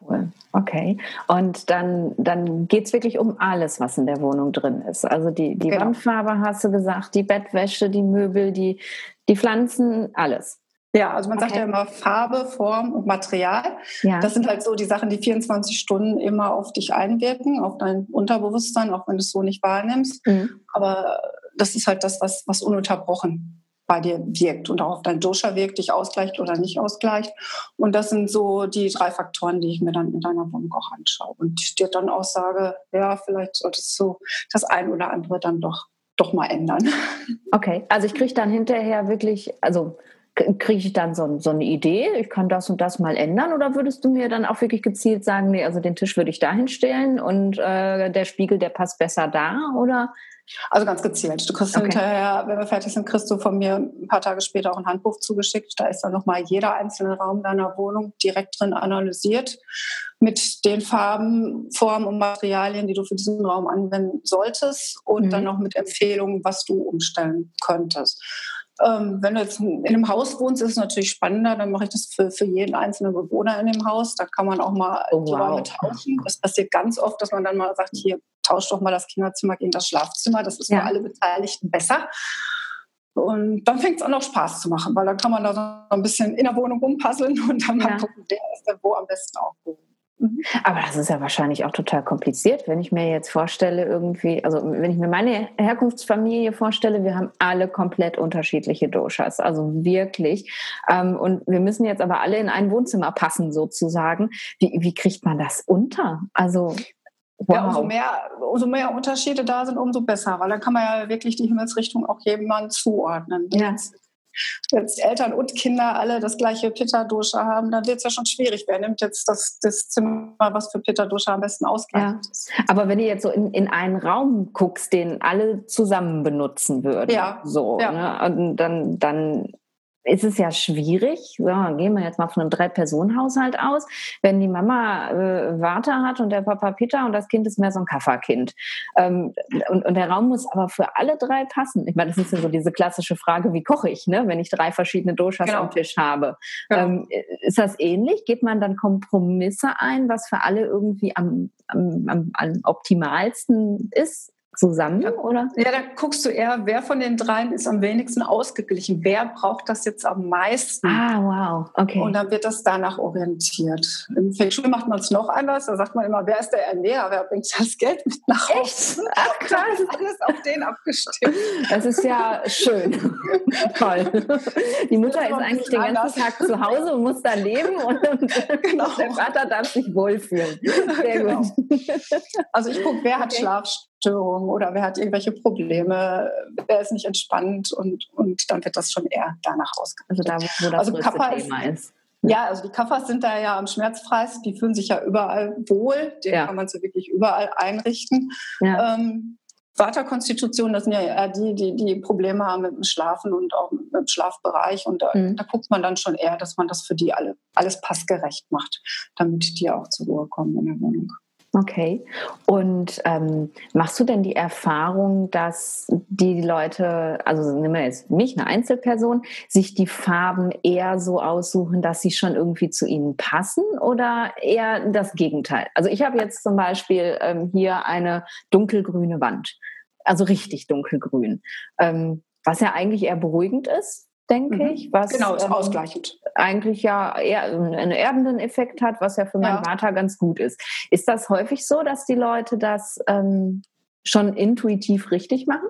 Cool. Okay. Und dann, dann geht es wirklich um alles, was in der Wohnung drin ist. Also die, die genau. Wandfarbe hast du gesagt, die Bettwäsche, die Möbel, die, die Pflanzen, alles. Ja, also man okay. sagt ja immer Farbe, Form und Material. Ja. Das sind halt so die Sachen, die 24 Stunden immer auf dich einwirken, auf dein Unterbewusstsein, auch wenn du es so nicht wahrnimmst. Mhm. Aber das ist halt das, was, was ununterbrochen bei dir wirkt und auch auf dein Dosha wirkt, dich ausgleicht oder nicht ausgleicht. Und das sind so die drei Faktoren, die ich mir dann in deiner Wohnung auch anschaue und dir dann auch sage, ja, vielleicht solltest du das ein oder andere dann doch, doch mal ändern. Okay, also ich kriege dann hinterher wirklich, also kriege ich dann so, so, eine Idee, ich kann das und das mal ändern oder würdest du mir dann auch wirklich gezielt sagen, nee, also den Tisch würde ich dahin stellen und äh, der Spiegel, der passt besser da oder? Also ganz gezielt. Du kriegst okay. hinterher, wenn wir fertig sind, kriegst du von mir ein paar Tage später auch ein Handbuch zugeschickt. Da ist dann nochmal jeder einzelne Raum deiner Wohnung direkt drin analysiert mit den Farben, Formen und Materialien, die du für diesen Raum anwenden solltest und mhm. dann noch mit Empfehlungen, was du umstellen könntest. Ähm, wenn du jetzt in einem Haus wohnst, ist es natürlich spannender. Dann mache ich das für, für jeden einzelnen Bewohner in dem Haus. Da kann man auch mal oh, die wow. Tauschen. Das passiert ganz oft, dass man dann mal sagt, hier, tausch doch mal das Kinderzimmer gegen das Schlafzimmer. Das ist ja. für alle Beteiligten besser. Und dann fängt es an, auch Spaß zu machen, weil dann kann man da so ein bisschen in der Wohnung rumpuzzeln und dann mal gucken, wer ist denn wo am besten aufgehoben. Mhm. Aber das ist ja wahrscheinlich auch total kompliziert, wenn ich mir jetzt vorstelle, irgendwie, also wenn ich mir meine Herkunftsfamilie vorstelle, wir haben alle komplett unterschiedliche Doshas, also wirklich. Ähm, und wir müssen jetzt aber alle in ein Wohnzimmer passen, sozusagen. Wie, wie kriegt man das unter? Also Wow. Ja, umso mehr, umso mehr Unterschiede da sind, umso besser, weil dann kann man ja wirklich die Himmelsrichtung auch jemandem zuordnen. Ja jetzt Eltern und Kinder alle das gleiche Pitta-Dosha haben, dann wird es ja schon schwierig. Wer nimmt jetzt das, das Zimmer, was für Pitta-Dosha am besten ausgereicht ja. ist? Aber wenn du jetzt so in, in einen Raum guckst, den alle zusammen benutzen würden, ja. so, ja. Ne? dann, dann ist es ja schwierig. So, gehen wir jetzt mal von einem Drei-Personen-Haushalt aus. Wenn die Mama äh, Vater hat und der Papa Peter und das Kind ist mehr so ein Kafferkind. Ähm, und, und der Raum muss aber für alle drei passen. Ich meine, das ist ja so diese klassische Frage, wie koche ich, ne, wenn ich drei verschiedene Doshas genau. am Tisch habe. Genau. Ähm, ist das ähnlich? Geht man dann Kompromisse ein, was für alle irgendwie am, am, am, am optimalsten ist? Zusammen, oder? Ja, da guckst du eher, wer von den dreien ist am wenigsten ausgeglichen. Wer braucht das jetzt am meisten? Ah, wow, okay. Und dann wird das danach orientiert. Im Feng Shui macht man es noch anders. Da sagt man immer, wer ist der Ernährer? Wer bringt das Geld mit nach Hause? Echt? Ach, krass. alles auf den abgestimmt. Das ist ja schön. Toll. Die Mutter ist, ist eigentlich den ganzen. Tag zu Hause und muss da leben und genau. der Vater darf sich wohlfühlen. Sehr genau. gut. Also ich gucke, wer okay. hat Schlafstörungen Störungen oder wer hat irgendwelche Probleme, wer ist nicht entspannt und, und dann wird das schon eher danach ausgeführt. Also da, wo das also Kappa Thema ist. ist. Ja, also die Kaffers sind da ja am schmerzfreisten, die fühlen sich ja überall wohl, den ja. kann man so wirklich überall einrichten. Ja. Ähm, Vaterkonstitution, das sind ja eher die, die, die Probleme haben mit dem Schlafen und auch mit dem Schlafbereich. Und da, mhm. da guckt man dann schon eher, dass man das für die alle alles passgerecht macht, damit die auch zur Ruhe kommen in der Wohnung. Okay. Und ähm, machst du denn die Erfahrung, dass die Leute, also nehmen wir jetzt mich, eine Einzelperson, sich die Farben eher so aussuchen, dass sie schon irgendwie zu ihnen passen oder eher das Gegenteil? Also ich habe jetzt zum Beispiel ähm, hier eine dunkelgrüne Wand, also richtig dunkelgrün, ähm, was ja eigentlich eher beruhigend ist, denke mhm. ich. Was, genau, ist ähm, ausgleichend. Eigentlich ja eher einen erdenden Effekt hat, was ja für meinen ja. Vater ganz gut ist. Ist das häufig so, dass die Leute das ähm, schon intuitiv richtig machen?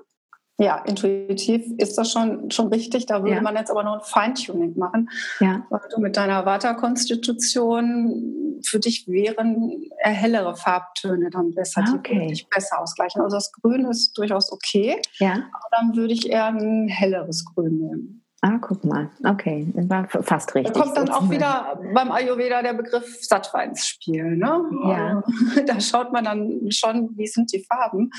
Ja, intuitiv ist das schon, schon richtig. Da würde ja. man jetzt aber noch ein Feintuning machen. Ja. Weil du mit deiner Vata-Konstitution für dich wären hellere Farbtöne dann besser, ah, okay. die dich besser ausgleichen. Also das Grün ist durchaus okay. Ja. Aber dann würde ich eher ein helleres Grün nehmen. Ah, guck mal. Okay, war fast richtig. Da kommt dann auch wieder beim Ayurveda der Begriff Sattva ins Spiel. Ne? Ja. Da schaut man dann schon, wie sind die Farben.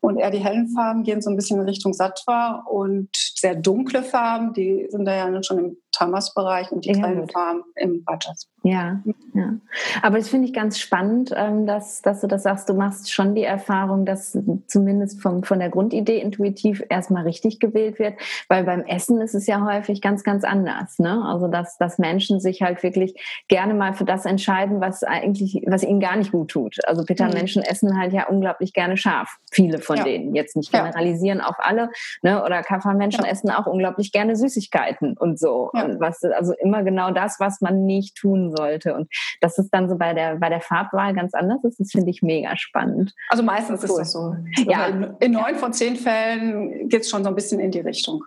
Und eher die hellen Farben gehen so ein bisschen in Richtung Sattva und sehr dunkle Farben, die sind da ja schon im Tamas-Bereich und die ja, grellen Farben im Rajas. Ja, ja. Aber das finde ich ganz spannend, ähm, dass, dass du das sagst. Du machst schon die Erfahrung, dass zumindest vom, von der Grundidee intuitiv erstmal richtig gewählt wird, weil beim Essen ist es ja häufig ganz, ganz anders. Ne? Also, dass, dass Menschen sich halt wirklich gerne mal für das entscheiden, was eigentlich, was ihnen gar nicht gut tut. Also, Peter, mhm. Menschen essen halt ja unglaublich gerne scharf. Viele von ja. denen. Jetzt nicht generalisieren ja. auf alle. Ne? Oder Kaffermenschen ja. essen auch unglaublich gerne Süßigkeiten und so. Und was, also immer genau das, was man nicht tun sollte. Und dass es dann so bei der, bei der Farbwahl ganz anders ist, das finde ich mega spannend. Also meistens ist das so. Ja. In, in neun von zehn Fällen geht es schon so ein bisschen in die Richtung.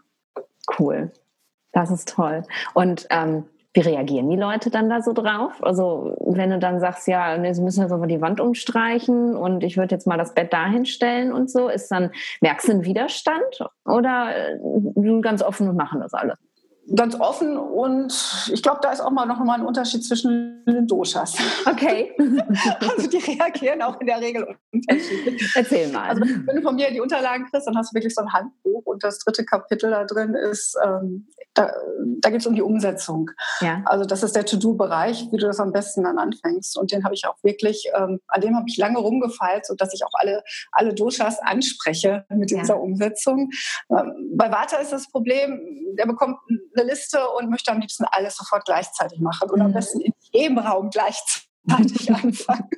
Cool. Das ist toll. Und ähm, wie reagieren die Leute dann da so drauf? Also wenn du dann sagst, ja, nee, sie müssen jetzt aber die Wand umstreichen und ich würde jetzt mal das Bett dahin stellen und so, ist dann, merkst du einen Widerstand oder äh, ganz offen und machen das alle? Ganz offen und ich glaube, da ist auch mal noch mal ein Unterschied zwischen den Doshas. Okay. also die reagieren auch in der Regel unterschiedlich. Erzähl mal. Also wenn du von mir die Unterlagen kriegst, dann hast du wirklich so ein Handbuch und das dritte Kapitel da drin ist, ähm, da, da geht es um die Umsetzung. Ja. Also das ist der To-Do-Bereich, wie du das am besten dann anfängst. Und den habe ich auch wirklich, ähm, an dem habe ich lange rumgefeilt, sodass ich auch alle, alle Doshas anspreche mit ja. dieser Umsetzung. Ähm, bei Vata ist das Problem, der bekommt eine Liste und möchte am liebsten alles sofort gleichzeitig machen und mhm. am besten in jedem Raum gleichzeitig anfangen.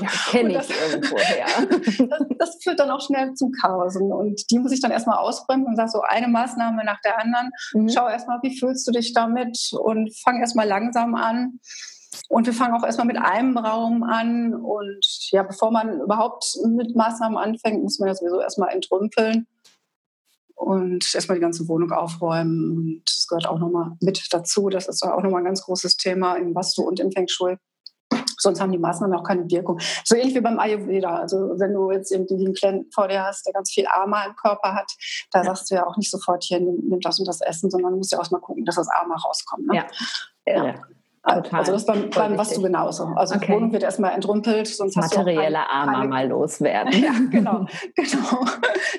Ja, kenne ich irgendwo her. Das, das, führt dann auch schnell zu Chaos. Und die muss ich dann erstmal ausbremsen und sage so eine Maßnahme nach der anderen. Mhm. Schau erstmal, wie fühlst du dich damit und fang erstmal langsam an. Und wir fangen auch erstmal mit einem Raum an. Und ja, bevor man überhaupt mit Maßnahmen anfängt, muss man ja sowieso erstmal entrümpeln und erstmal die ganze Wohnung aufräumen. Und das gehört auch nochmal mit dazu. Das ist auch nochmal ein ganz großes Thema im Vastu und im Feng Shui. Sonst haben die Maßnahmen auch keine Wirkung. So ähnlich wie beim Ayurveda. Also wenn du jetzt irgendwie einen Klienten vor dir hast, der ganz viel Ama im Körper hat, da sagst du ja auch nicht sofort hier, nimm, nimm das und das Essen, sondern du musst ja auch mal gucken, dass das Ama rauskommt. Ne? Ja. ja. Total. Also das beim, beim was du genauso. Also okay. die Wohnung wird erstmal entrümpelt, sonst Materielle hast Arme keine... mal loswerden. ja, genau, genau.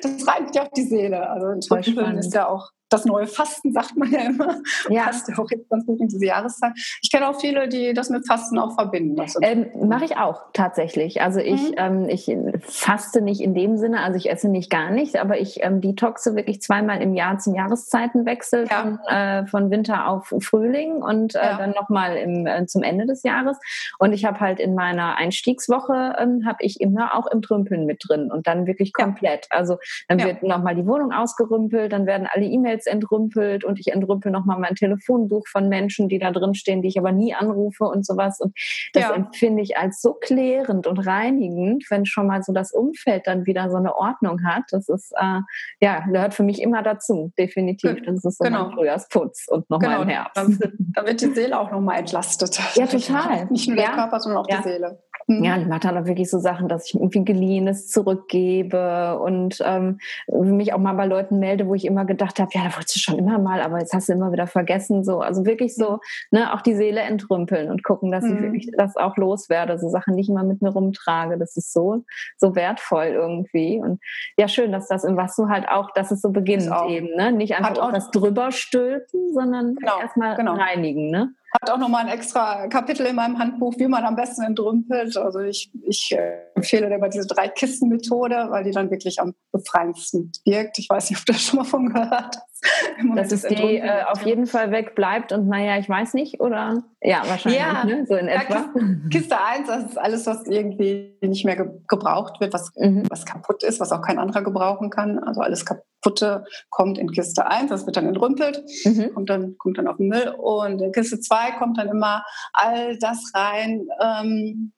Das reibt ja auch die Seele. Also entrümpeln ist ja auch das neue Fasten, sagt man ja immer. Ja. Passt ja auch jetzt ganz gut in diese Jahreszeit. Ich kenne auch viele, die das mit Fasten auch verbinden. Ähm, Mache ich auch tatsächlich. Also ich, mhm. ähm, ich faste nicht in dem Sinne, also ich esse nicht gar nicht, aber ich ähm, detoxe wirklich zweimal im Jahr zum Jahreszeitenwechsel ja. von, äh, von Winter auf Frühling und äh, ja. dann nochmal äh, zum Ende des Jahres. Und ich habe halt in meiner Einstiegswoche ähm, habe ich immer auch im Trümpeln mit drin und dann wirklich komplett. Ja. Also dann wird nochmal die Wohnung ausgerümpelt, dann werden alle E-Mails jetzt entrümpelt und ich entrümpel nochmal mein Telefonbuch von Menschen, die da drin stehen, die ich aber nie anrufe und sowas. Und das ja. empfinde ich als so klärend und reinigend, wenn schon mal so das Umfeld dann wieder so eine Ordnung hat. Das ist, äh, ja, gehört für mich immer dazu, definitiv. Das ist so genau. mein Frühjahrsputz und nochmal genau. im Herbst. Da wird die Seele auch nochmal entlastet. Ja, total. Nicht nur der ja. Körper, sondern auch ja. die Seele. Mhm. Ja, ich mache dann auch wirklich so Sachen, dass ich irgendwie Geliehenes zurückgebe und ähm, mich auch mal bei Leuten melde, wo ich immer gedacht habe, ja, da wolltest du schon immer mal, aber jetzt hast du immer wieder vergessen. So, also wirklich so, ne, auch die Seele entrümpeln und gucken, dass mhm. ich wirklich das auch loswerde. So Sachen nicht immer mit mir rumtrage. Das ist so, so wertvoll irgendwie. Und ja, schön, dass das im Was du halt auch, dass es so beginnt eben, ne? Nicht einfach was drüber stülpen, sondern genau, erstmal genau. reinigen, ne? Hat auch nochmal ein extra Kapitel in meinem Handbuch, wie man am besten entrümpelt. Also ich, ich empfehle mal diese drei Kisten Methode, weil die dann wirklich am befreiendsten wirkt. Ich weiß nicht, ob du das schon mal von gehört hast. Dass es die äh, auf jeden Fall wegbleibt und naja, ich weiß nicht, oder? Ja, wahrscheinlich, ja, ne? so in etwa. Kiste 1, das ist alles, was irgendwie nicht mehr gebraucht wird, was, mhm. was kaputt ist, was auch kein anderer gebrauchen kann. Also alles kaputte kommt in Kiste 1, das wird dann entrümpelt, mhm. kommt, dann, kommt dann auf den Müll. Und in Kiste 2 kommt dann immer all das rein, ähm,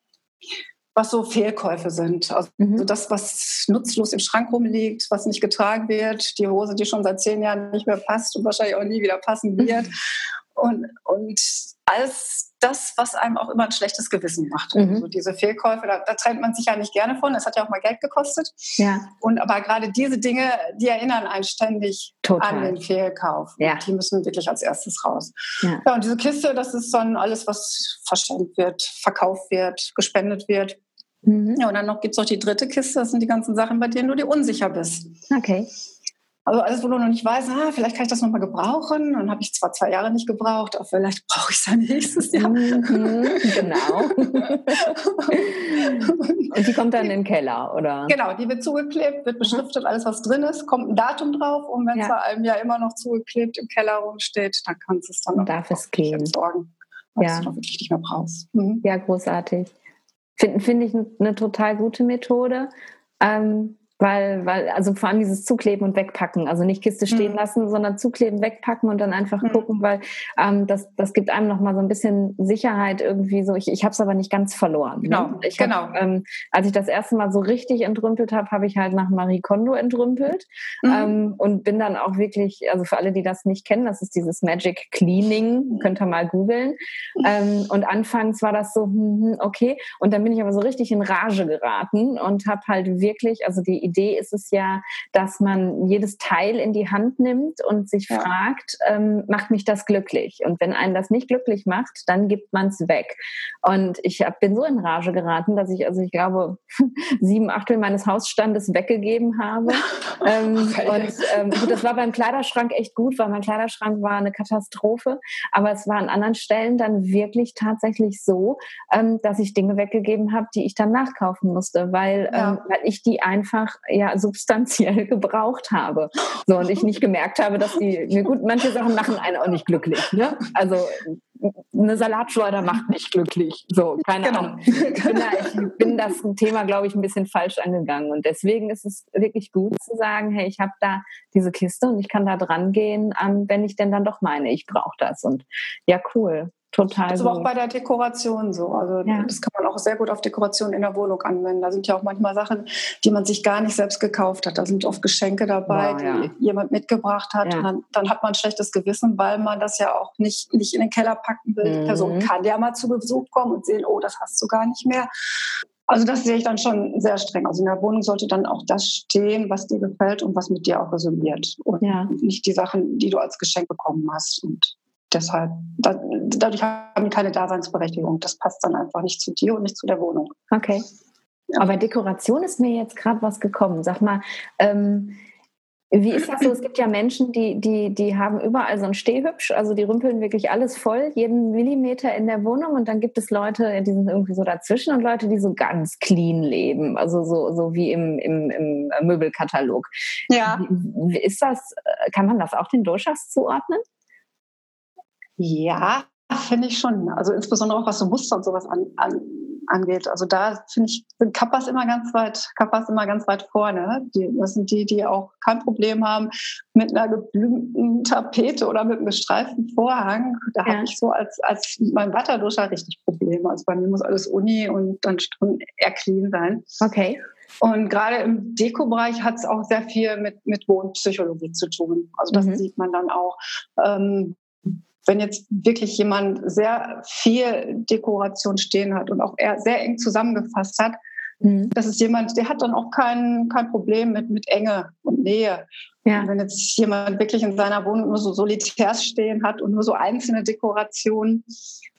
was so Fehlkäufe sind. Also mhm. das, was nutzlos im Schrank rumliegt, was nicht getragen wird, die Hose, die schon seit zehn Jahren nicht mehr passt und wahrscheinlich auch nie wieder passen wird. und, und alles das, was einem auch immer ein schlechtes Gewissen macht. Mhm. Also diese Fehlkäufe, da, da, trennt man sich ja nicht gerne von. Das hat ja auch mal Geld gekostet. Ja. Und aber gerade diese Dinge, die erinnern einen ständig Total. an den Fehlkauf. Ja. Die müssen wirklich als erstes raus. Ja. ja, und diese Kiste, das ist dann alles, was verschenkt wird, verkauft wird, gespendet wird. Mhm. Ja, und dann noch gibt es noch die dritte Kiste, das sind die ganzen Sachen, bei denen du dir unsicher bist. Okay. Also alles, wo du noch nicht weißt, ah, vielleicht kann ich das nochmal gebrauchen. Dann habe ich zwar zwei Jahre nicht gebraucht, aber vielleicht brauche ich es dann nächstes Jahr. Mhm, genau. und die kommt dann in den Keller, oder? Genau, die wird zugeklebt, wird beschriftet, alles was drin ist, kommt ein Datum drauf und wenn es ja. bei einem Jahr immer noch zugeklebt im Keller rumsteht, dann kannst du es dann noch darf es gehen. entsorgen, weil ja. du es wirklich nicht mehr brauchst. Mhm. Ja, großartig. Finde find ich eine total gute Methode. Ähm, weil, weil, also vor allem dieses Zukleben und Wegpacken, also nicht Kiste stehen mhm. lassen, sondern zukleben, wegpacken und dann einfach mhm. gucken, weil ähm, das, das gibt einem nochmal so ein bisschen Sicherheit irgendwie so. Ich, ich habe es aber nicht ganz verloren. Ne? Genau, ne? ich genau. Hab, ähm, als ich das erste Mal so richtig entrümpelt habe, habe ich halt nach Marie Kondo entrümpelt mhm. ähm, und bin dann auch wirklich, also für alle, die das nicht kennen, das ist dieses Magic Cleaning, könnt ihr mal googeln. Ähm, und anfangs war das so, hm, hm, okay, und dann bin ich aber so richtig in Rage geraten und habe halt wirklich, also die Idee ist es ja, dass man jedes Teil in die Hand nimmt und sich ja. fragt, ähm, macht mich das glücklich? Und wenn einen das nicht glücklich macht, dann gibt man es weg. Und ich hab, bin so in Rage geraten, dass ich, also ich glaube, sieben Achtel meines Hausstandes weggegeben habe. ähm, und ähm, das war beim Kleiderschrank echt gut, weil mein Kleiderschrank war eine Katastrophe. Aber es war an anderen Stellen dann wirklich tatsächlich so, ähm, dass ich Dinge weggegeben habe, die ich dann nachkaufen musste, weil, ja. ähm, weil ich die einfach ja substanziell gebraucht habe. So und ich nicht gemerkt habe, dass die mir gut, manche Sachen machen einen auch nicht glücklich. Ne? Also eine Salatschleuder macht nicht glücklich. So, keine genau. Ahnung. Ich bin, da, ich bin das Thema, glaube ich, ein bisschen falsch angegangen. Und deswegen ist es wirklich gut zu sagen, hey, ich habe da diese Kiste und ich kann da dran gehen, ähm, wenn ich denn dann doch meine, ich brauche das. Und ja, cool. Total. Das ist aber auch bei der Dekoration so. Also ja. das kann man auch sehr gut auf Dekoration in der Wohnung anwenden. Da sind ja auch manchmal Sachen, die man sich gar nicht selbst gekauft hat. Da sind oft Geschenke dabei, wow, ja. die jemand mitgebracht hat. Ja. Dann, dann, hat man ein schlechtes Gewissen, weil man das ja auch nicht, nicht in den Keller packen will. Mhm. Die Person kann ja mal zu Besuch kommen und sehen, oh, das hast du gar nicht mehr. Also das sehe ich dann schon sehr streng. Also in der Wohnung sollte dann auch das stehen, was dir gefällt und was mit dir auch resoniert. Und nicht die Sachen, die du als Geschenk bekommen hast. Und deshalb, da, dadurch haben die keine Daseinsberechtigung. Das passt dann einfach nicht zu dir und nicht zu der Wohnung. Okay. Aber Dekoration ist mir jetzt gerade was gekommen. Sag mal, ähm, wie ist das so? Es gibt ja Menschen, die, die, die haben überall so ein Stehhübsch, also die rümpeln wirklich alles voll, jeden Millimeter in der Wohnung. Und dann gibt es Leute, die sind irgendwie so dazwischen und Leute, die so ganz clean leben, also so, so wie im, im, im Möbelkatalog. Ja. Wie, ist das, kann man das auch den Doshas zuordnen? Ja, finde ich schon. Also insbesondere auch was so Muster und sowas an, an, angeht. Also da finde ich, sind Kappas immer ganz weit, Kappas immer ganz weit vorne. Die, das sind die, die auch kein Problem haben mit einer geblümten Tapete oder mit einem gestreiften Vorhang. Da ja. habe ich so als, als mein Watterduscher richtig Probleme. Also bei mir muss alles Uni und dann schon eher clean sein. Okay. Und gerade im Deko-Bereich hat es auch sehr viel mit, mit Wohnpsychologie zu tun. Also das mhm. sieht man dann auch. Ähm, wenn jetzt wirklich jemand sehr viel Dekoration stehen hat und auch eher sehr eng zusammengefasst hat, mhm. das ist jemand, der hat dann auch kein, kein Problem mit, mit Enge und Nähe. Ja. wenn jetzt jemand wirklich in seiner Wohnung nur so Solitärs stehen hat und nur so einzelne Dekorationen,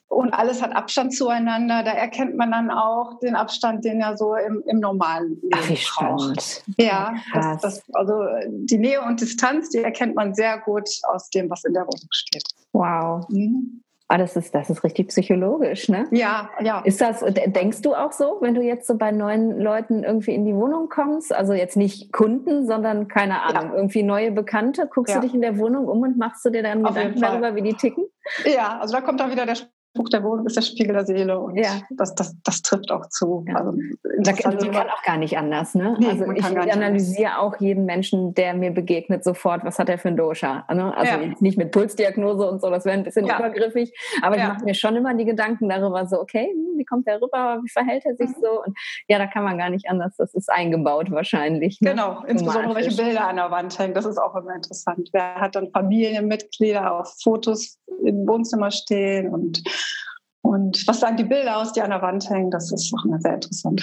und alles hat Abstand zueinander. Da erkennt man dann auch den Abstand, den er so im, im normalen Leben Ach, wie spannend. Ja, das, das, also die Nähe und Distanz, die erkennt man sehr gut aus dem, was in der Wohnung steht. Wow. Mhm. Ah, das ist, das ist richtig psychologisch, ne? Ja, ja. Ist das, denkst du auch so, wenn du jetzt so bei neuen Leuten irgendwie in die Wohnung kommst? Also jetzt nicht Kunden, sondern keine Ahnung, ja. irgendwie neue Bekannte? Guckst ja. du dich in der Wohnung um und machst du dir dann Gedanken darüber, wie die ticken? Ja, also da kommt dann wieder der Buch der Wohnung ist der Spiegel der Seele und ja. das, das, das trifft auch zu. Ja. Also, man kann auch gar nicht anders. Ne? Nee, also ich analysiere auch jeden Menschen, der mir begegnet, sofort, was hat er für ein Dosha. Ne? Also ja. nicht mit Pulsdiagnose und so, das wäre ein bisschen übergriffig, aber ich mache mir schon immer die Gedanken darüber, so okay, hm, wie kommt der rüber, wie verhält er sich mhm. so und ja, da kann man gar nicht anders, das ist eingebaut wahrscheinlich. Ne? Genau, insbesondere welche Bilder an der Wand hängen, das ist auch immer interessant. Wer hat dann Familienmitglieder auf Fotos im Wohnzimmer stehen und und was sagen die Bilder aus, die an der Wand hängen? Das ist auch immer sehr interessant.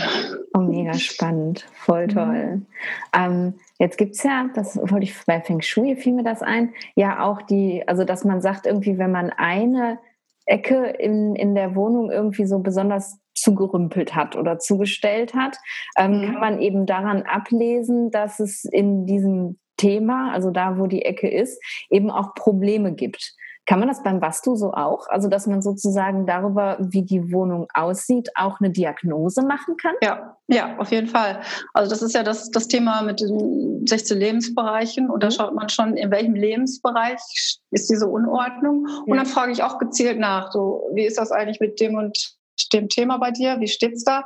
Oh, mega spannend. Voll mhm. toll. Mhm. Ähm, jetzt gibt es ja, das wollte ich bei Feng Shui, fiel mir das ein, ja auch die, also dass man sagt, irgendwie, wenn man eine Ecke in, in der Wohnung irgendwie so besonders zugerümpelt hat oder zugestellt hat, ähm, mhm. kann man eben daran ablesen, dass es in diesem Thema, also da, wo die Ecke ist, eben auch Probleme gibt. Kann man das beim Vastu so auch? Also, dass man sozusagen darüber, wie die Wohnung aussieht, auch eine Diagnose machen kann? Ja, ja, auf jeden Fall. Also, das ist ja das, das Thema mit den 16 Lebensbereichen. Und da mhm. schaut man schon, in welchem Lebensbereich ist diese Unordnung. Und dann frage ich auch gezielt nach, so, wie ist das eigentlich mit dem und dem Thema bei dir? Wie steht's da?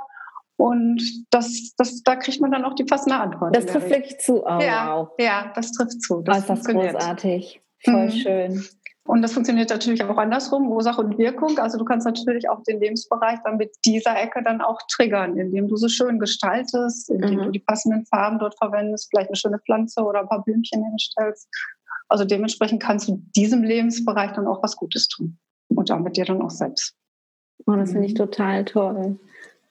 Und das, das, da kriegt man dann auch die passende Antwort. Das trifft wirklich zu. Oh, ja, wow. ja, das trifft zu. Das, oh, ist das großartig. Voll mhm. schön. Und das funktioniert natürlich auch andersrum, Ursache und Wirkung. Also du kannst natürlich auch den Lebensbereich dann mit dieser Ecke dann auch triggern, indem du so schön gestaltest, indem mhm. du die passenden Farben dort verwendest, vielleicht eine schöne Pflanze oder ein paar Blümchen hinstellst. Also dementsprechend kannst du diesem Lebensbereich dann auch was Gutes tun. Und damit dir dann auch selbst. Oh, das finde ich total toll.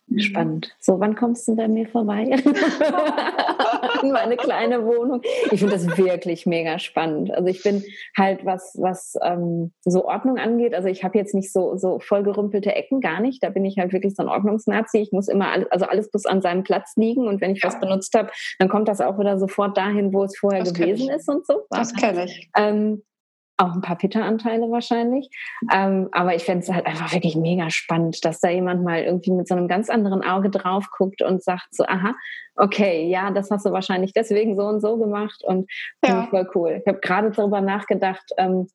Mhm. Spannend. So, wann kommst du bei mir vorbei? In meine kleine Wohnung. Ich finde das wirklich mega spannend. Also ich bin halt, was, was ähm, so Ordnung angeht, also ich habe jetzt nicht so, so vollgerümpelte Ecken, gar nicht. Da bin ich halt wirklich so ein Ordnungsnazi. Ich muss immer alles, also alles bis an seinem Platz liegen und wenn ich ja. was benutzt habe, dann kommt das auch wieder sofort dahin, wo es vorher das gewesen ist und so. Das kenne ich. Ähm, auch ein paar Pitta-Anteile wahrscheinlich. Ähm, aber ich fände es halt einfach wirklich mega spannend, dass da jemand mal irgendwie mit so einem ganz anderen Auge drauf guckt und sagt so, aha, okay, ja, das hast du wahrscheinlich deswegen so und so gemacht und ja. ich voll cool. Ich habe gerade darüber nachgedacht, ähm,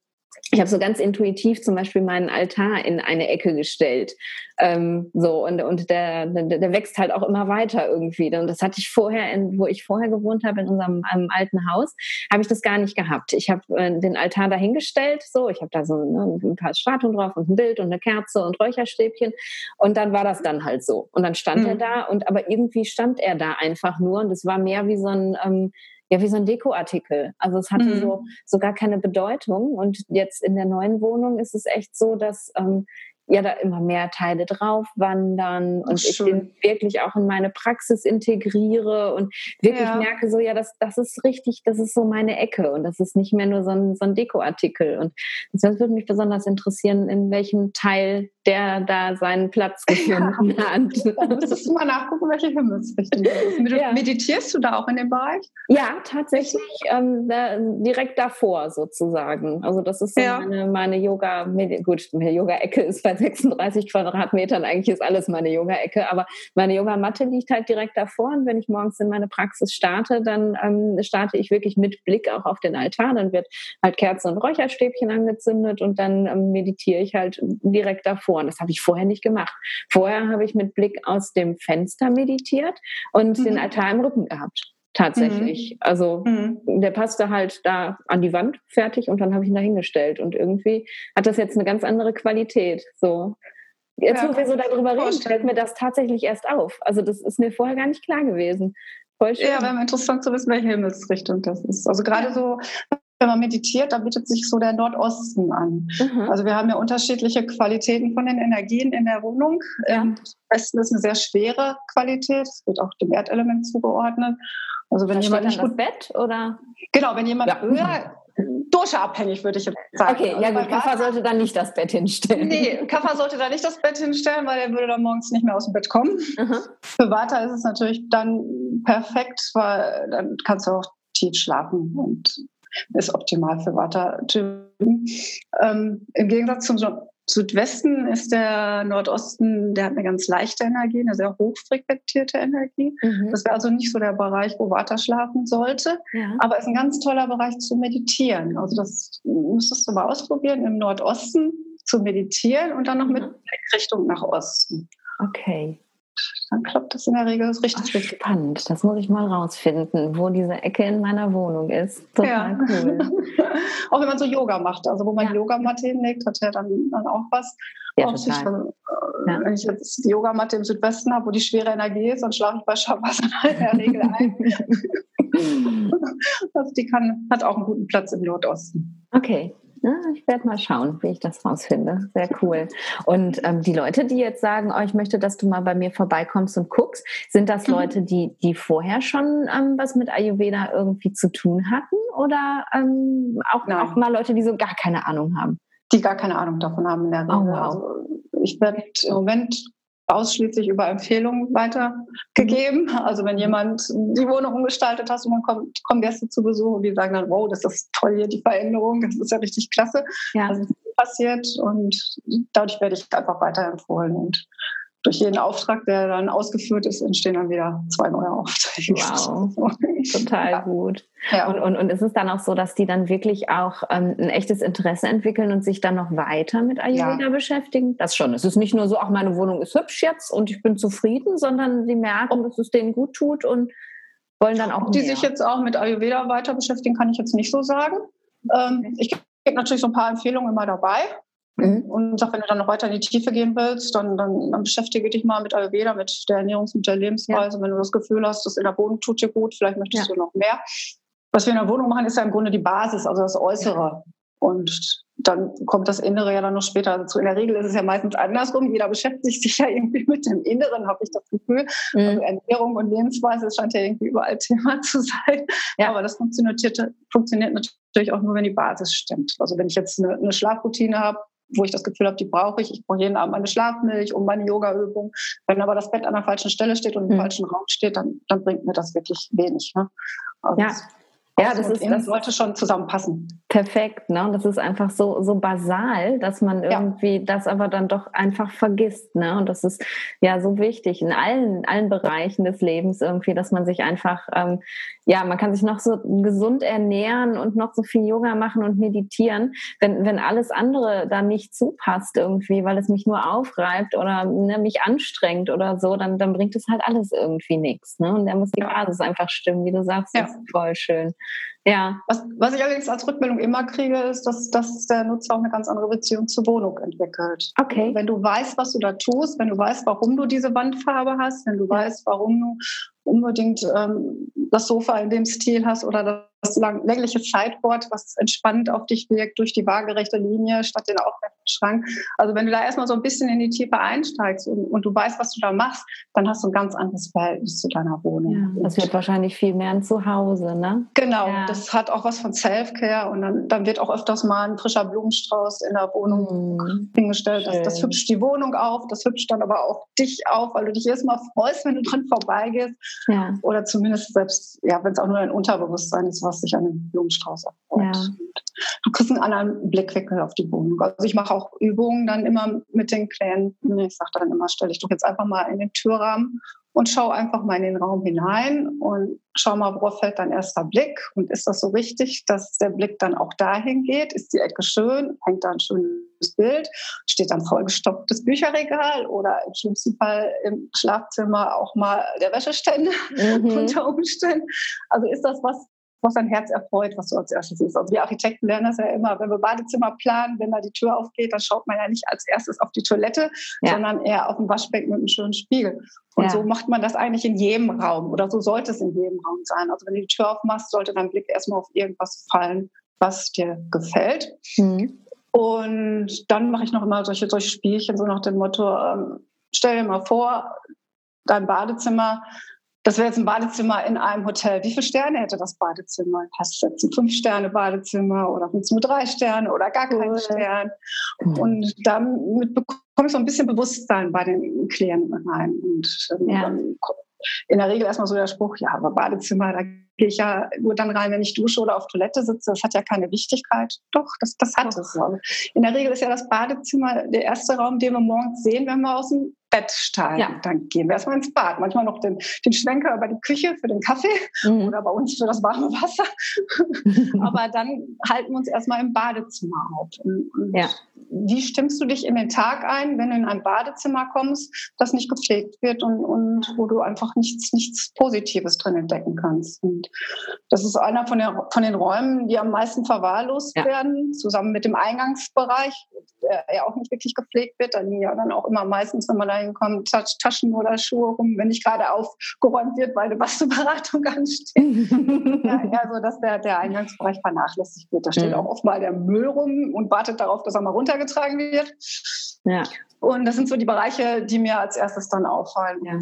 ich habe so ganz intuitiv zum Beispiel meinen Altar in eine Ecke gestellt. Ähm, so, und, und der, der, der, wächst halt auch immer weiter irgendwie. Und das hatte ich vorher, in, wo ich vorher gewohnt habe, in unserem alten Haus, habe ich das gar nicht gehabt. Ich habe äh, den Altar dahingestellt, so, ich habe da so ne, ein paar Statuen drauf und ein Bild und eine Kerze und Räucherstäbchen. Und dann war das dann halt so. Und dann stand mhm. er da und aber irgendwie stand er da einfach nur. Und es war mehr wie so ein ähm, ja wie so ein Dekoartikel. Also es hatte mhm. so, so gar keine Bedeutung. Und jetzt in der neuen Wohnung ist es echt so, dass ähm, ja da immer mehr Teile drauf wandern und ich den wirklich auch in meine Praxis integriere und wirklich ja. merke so, ja, das, das ist richtig, das ist so meine Ecke und das ist nicht mehr nur so ein, so ein Dekoartikel. Und das würde mich besonders interessieren, in welchem Teil der da seinen Platz gefunden ja. hat. Da müsstest du mal nachgucken, welche Himmelsrichtung das ist. Ja. Meditierst du da auch in dem Bereich? Ja, tatsächlich ähm, da, direkt davor sozusagen. Also das ist so ja. meine, meine Yoga, gut, meine Yoga-Ecke ist bei 36 Quadratmetern, eigentlich ist alles meine Yoga-Ecke, aber meine Yogamatte liegt halt direkt davor und wenn ich morgens in meine Praxis starte, dann ähm, starte ich wirklich mit Blick auch auf den Altar, dann wird halt Kerzen und Räucherstäbchen angezündet und dann ähm, meditiere ich halt direkt davor vor. Und das habe ich vorher nicht gemacht. Vorher habe ich mit Blick aus dem Fenster meditiert und mhm. den Altar im Rücken gehabt. Tatsächlich. Mhm. Also mhm. der passte halt da an die Wand fertig und dann habe ich ihn da hingestellt. Und irgendwie hat das jetzt eine ganz andere Qualität. So. Jetzt, ja, wo wir so darüber reden, fällt mir das tatsächlich erst auf. Also das ist mir vorher gar nicht klar gewesen. Voll schön. Ja, wäre interessant zu wissen, welche Himmelsrichtung das ist. Also gerade ja. so wenn man meditiert, da bietet sich so der Nordosten an. Mhm. Also wir haben ja unterschiedliche Qualitäten von den Energien in der Wohnung. Ja. Im Westen ist eine sehr schwere Qualität, es wird auch dem Erdelement zugeordnet. Also wenn jemand nicht gut Bett oder genau, wenn jemand ja. höher Dosha-abhängig, würde ich jetzt sagen. Okay, ja also gut, Kaffer sollte dann nicht das Bett hinstellen. Nee, Kaffer sollte da nicht das Bett hinstellen, weil er würde dann morgens nicht mehr aus dem Bett kommen. Mhm. Für Vata ist es natürlich dann perfekt, weil dann kannst du auch tief schlafen und ist optimal für Vata-Typen. Ähm, Im Gegensatz zum Südwesten ist der Nordosten, der hat eine ganz leichte Energie, eine sehr hochfrequentierte Energie. Mhm. Das wäre also nicht so der Bereich, wo Vata schlafen sollte, ja. aber ist ein ganz toller Bereich zu meditieren. Also das müsstest du mal ausprobieren, im Nordosten zu meditieren und dann noch mit mhm. Richtung nach Osten. Okay dann klappt das in der Regel richtig, Ach, richtig. Spannend. Das muss ich mal rausfinden, wo diese Ecke in meiner Wohnung ist. Total ja. cool. auch wenn man so Yoga macht, also wo man ja. Yogamatte hinlegt, hat ja dann, dann auch was. Ja, auch sich, äh, ja. Wenn ich jetzt die Yogamatte im Südwesten habe, wo die schwere Energie ist, dann schlafe ich bei Shavasana in der Regel ein. also die kann, hat auch einen guten Platz im Nordosten. Okay, ja, ich werde mal schauen, wie ich das rausfinde. Sehr cool. Und ähm, die Leute, die jetzt sagen, oh, ich möchte, dass du mal bei mir vorbeikommst und guckst, sind das mhm. Leute, die, die vorher schon ähm, was mit Ayurveda irgendwie zu tun hatten? Oder ähm, auch, auch mal Leute, die so gar keine Ahnung haben? Die gar keine Ahnung davon haben in der Regel. Oh, wow. also ich werde im Moment ausschließlich über Empfehlungen weitergegeben. Also wenn jemand die Wohnung umgestaltet hat und man kommt, kommen Gäste zu Besuch und die sagen dann, wow, das ist toll hier, die Veränderung, das ist ja richtig klasse. Ja. Das ist passiert und dadurch werde ich einfach weiterempfohlen und durch jeden Auftrag, der dann ausgeführt ist, entstehen dann wieder zwei neue Aufträge. Wow, total ja. gut. Ja. Und, und, und ist es dann auch so, dass die dann wirklich auch ähm, ein echtes Interesse entwickeln und sich dann noch weiter mit Ayurveda ja. beschäftigen? Das schon. Es ist nicht nur so, auch meine Wohnung ist hübsch jetzt und ich bin zufrieden, sondern sie merken, dass es denen gut tut und wollen dann auch. Ob die sich jetzt auch mit Ayurveda weiter beschäftigen, kann ich jetzt nicht so sagen. Ähm, ich gebe natürlich so ein paar Empfehlungen immer dabei. Mhm. Und sag, wenn du dann noch weiter in die Tiefe gehen willst, dann, dann, dann beschäftige dich mal mit Ayurveda, mit der Ernährungs- und der Lebensweise. Ja. Wenn du das Gefühl hast, das in der Wohnung tut dir gut, vielleicht möchtest ja. du noch mehr. Was wir in der Wohnung machen, ist ja im Grunde die Basis, also das Äußere. Und dann kommt das Innere ja dann noch später dazu. In der Regel ist es ja meistens andersrum. Jeder beschäftigt sich ja irgendwie mit dem Inneren, habe ich das Gefühl. Mhm. Also Ernährung und Lebensweise, das scheint ja irgendwie überall Thema zu sein. Ja. Aber das funktioniert, funktioniert natürlich auch nur, wenn die Basis stimmt. Also wenn ich jetzt eine, eine Schlafroutine habe, wo ich das Gefühl habe, die brauche ich. Ich brauche jeden Abend meine Schlafmilch und meine Yoga-Übung. Wenn aber das Bett an der falschen Stelle steht und im mhm. falschen Raum steht, dann, dann bringt mir das wirklich wenig. Ne? Also ja. Ja, das ist das sollte schon zusammenpassen. Perfekt, ne? Und das ist einfach so so basal, dass man irgendwie ja. das aber dann doch einfach vergisst, ne? Und das ist ja so wichtig in allen allen Bereichen des Lebens irgendwie, dass man sich einfach ähm, ja, man kann sich noch so gesund ernähren und noch so viel Yoga machen und meditieren, wenn wenn alles andere da nicht zupasst irgendwie, weil es mich nur aufreibt oder ne, mich anstrengt oder so, dann dann bringt es halt alles irgendwie nichts, ne? Und da muss die Basis einfach stimmen, wie du sagst, ja. das ist voll schön. Ja. Was, was ich allerdings als Rückmeldung immer kriege, ist, dass, dass der Nutzer auch eine ganz andere Beziehung zur Wohnung entwickelt. Okay. Wenn du weißt, was du da tust, wenn du weißt, warum du diese Wandfarbe hast, wenn du weißt, warum du unbedingt ähm, das Sofa in dem Stil hast oder das längliche Sideboard, was entspannt auf dich wirkt durch die waagerechte Linie statt den aufrechten Schrank. Also wenn du da erstmal so ein bisschen in die Tiefe einsteigst und, und, du weißt, was du da machst, dann hast du ein ganz anderes Verhältnis zu deiner Wohnung. Ja, das wird wahrscheinlich viel mehr ein Zuhause, ne? Genau, ja. das hat auch was von Self-Care und dann, dann, wird auch öfters mal ein frischer Blumenstrauß in der Wohnung mhm. Hingestellt. Das, das, hübscht die Wohnung auf, das hübscht dann aber auch dich auf, weil du dich erstmal freust, wenn du dran vorbeigehst. Ja. Oder zumindest selbst, ja, wenn es auch nur ein Unterbewusstsein ist, was sich an dem Blumenstrauß erfreut. Ja. Du kriegst einen anderen Blickwinkel auf die Wohnung. Also ich mache auch Übungen dann immer mit den Klienten. Ich sage dann immer, stell dich doch jetzt einfach mal in den Türrahmen und schau einfach mal in den Raum hinein und schau mal, worauf fällt dein erster Blick und ist das so richtig, dass der Blick dann auch dahin geht? Ist die Ecke schön? Hängt da ein schönes Bild? Steht dann vollgestopptes Bücherregal oder im schlimmsten Fall im Schlafzimmer auch mal der Wäscheständer mhm. unter Umständen? Also ist das was, was dein Herz erfreut, was du als erstes siehst. Also wir Architekten lernen das ja immer, wenn wir Badezimmer planen, wenn da die Tür aufgeht, dann schaut man ja nicht als erstes auf die Toilette, ja. sondern eher auf ein Waschbecken mit einem schönen Spiegel. Und ja. so macht man das eigentlich in jedem Raum oder so sollte es in jedem Raum sein. Also wenn du die Tür aufmachst, sollte dein Blick erstmal auf irgendwas fallen, was dir gefällt. Mhm. Und dann mache ich noch immer solche, solche Spielchen, so nach dem Motto, ähm, stell dir mal vor, dein Badezimmer das wäre jetzt ein Badezimmer in einem Hotel. Wie viele Sterne hätte das Badezimmer? Hast du jetzt ein Fünf-Sterne-Badezimmer oder nur drei Sterne oder gar keinen Stern? Mhm. Und damit bekommst du ein bisschen Bewusstsein bei den Klienten rein. Und ähm, ja. dann in der Regel erstmal so der Spruch, ja, aber Badezimmer, da gehe ich ja nur dann rein, wenn ich dusche oder auf Toilette sitze. Das hat ja keine Wichtigkeit. Doch, das, das hat es. In der Regel ist ja das Badezimmer der erste Raum, den wir morgens sehen, wenn wir aus dem Bett steigen. Ja. Dann gehen wir erstmal ins Bad. Manchmal noch den, den Schwenker über die Küche für den Kaffee mhm. oder bei uns für das warme Wasser. Aber dann halten wir uns erstmal im Badezimmer auf. Und, und ja. Wie stimmst du dich in den Tag ein, wenn du in ein Badezimmer kommst, das nicht gepflegt wird und, und wo du einfach nichts, nichts Positives drin entdecken kannst? Und das ist einer von, der, von den Räumen, die am meisten verwahrlost ja. werden, zusammen mit dem Eingangsbereich, der ja auch nicht wirklich gepflegt wird. Da liegen ja dann auch immer meistens, wenn man da reinkommen, Taschen oder Schuhe rum, wenn nicht gerade aufgeräumt wird, weil eine Beratung ansteht. ja, eher so, dass der, der Eingangsbereich vernachlässigt wird. Da steht mhm. auch oft mal der Müll rum und wartet darauf, dass er mal runtergetragen wird. Ja. Und das sind so die Bereiche, die mir als erstes dann auffallen. Ja.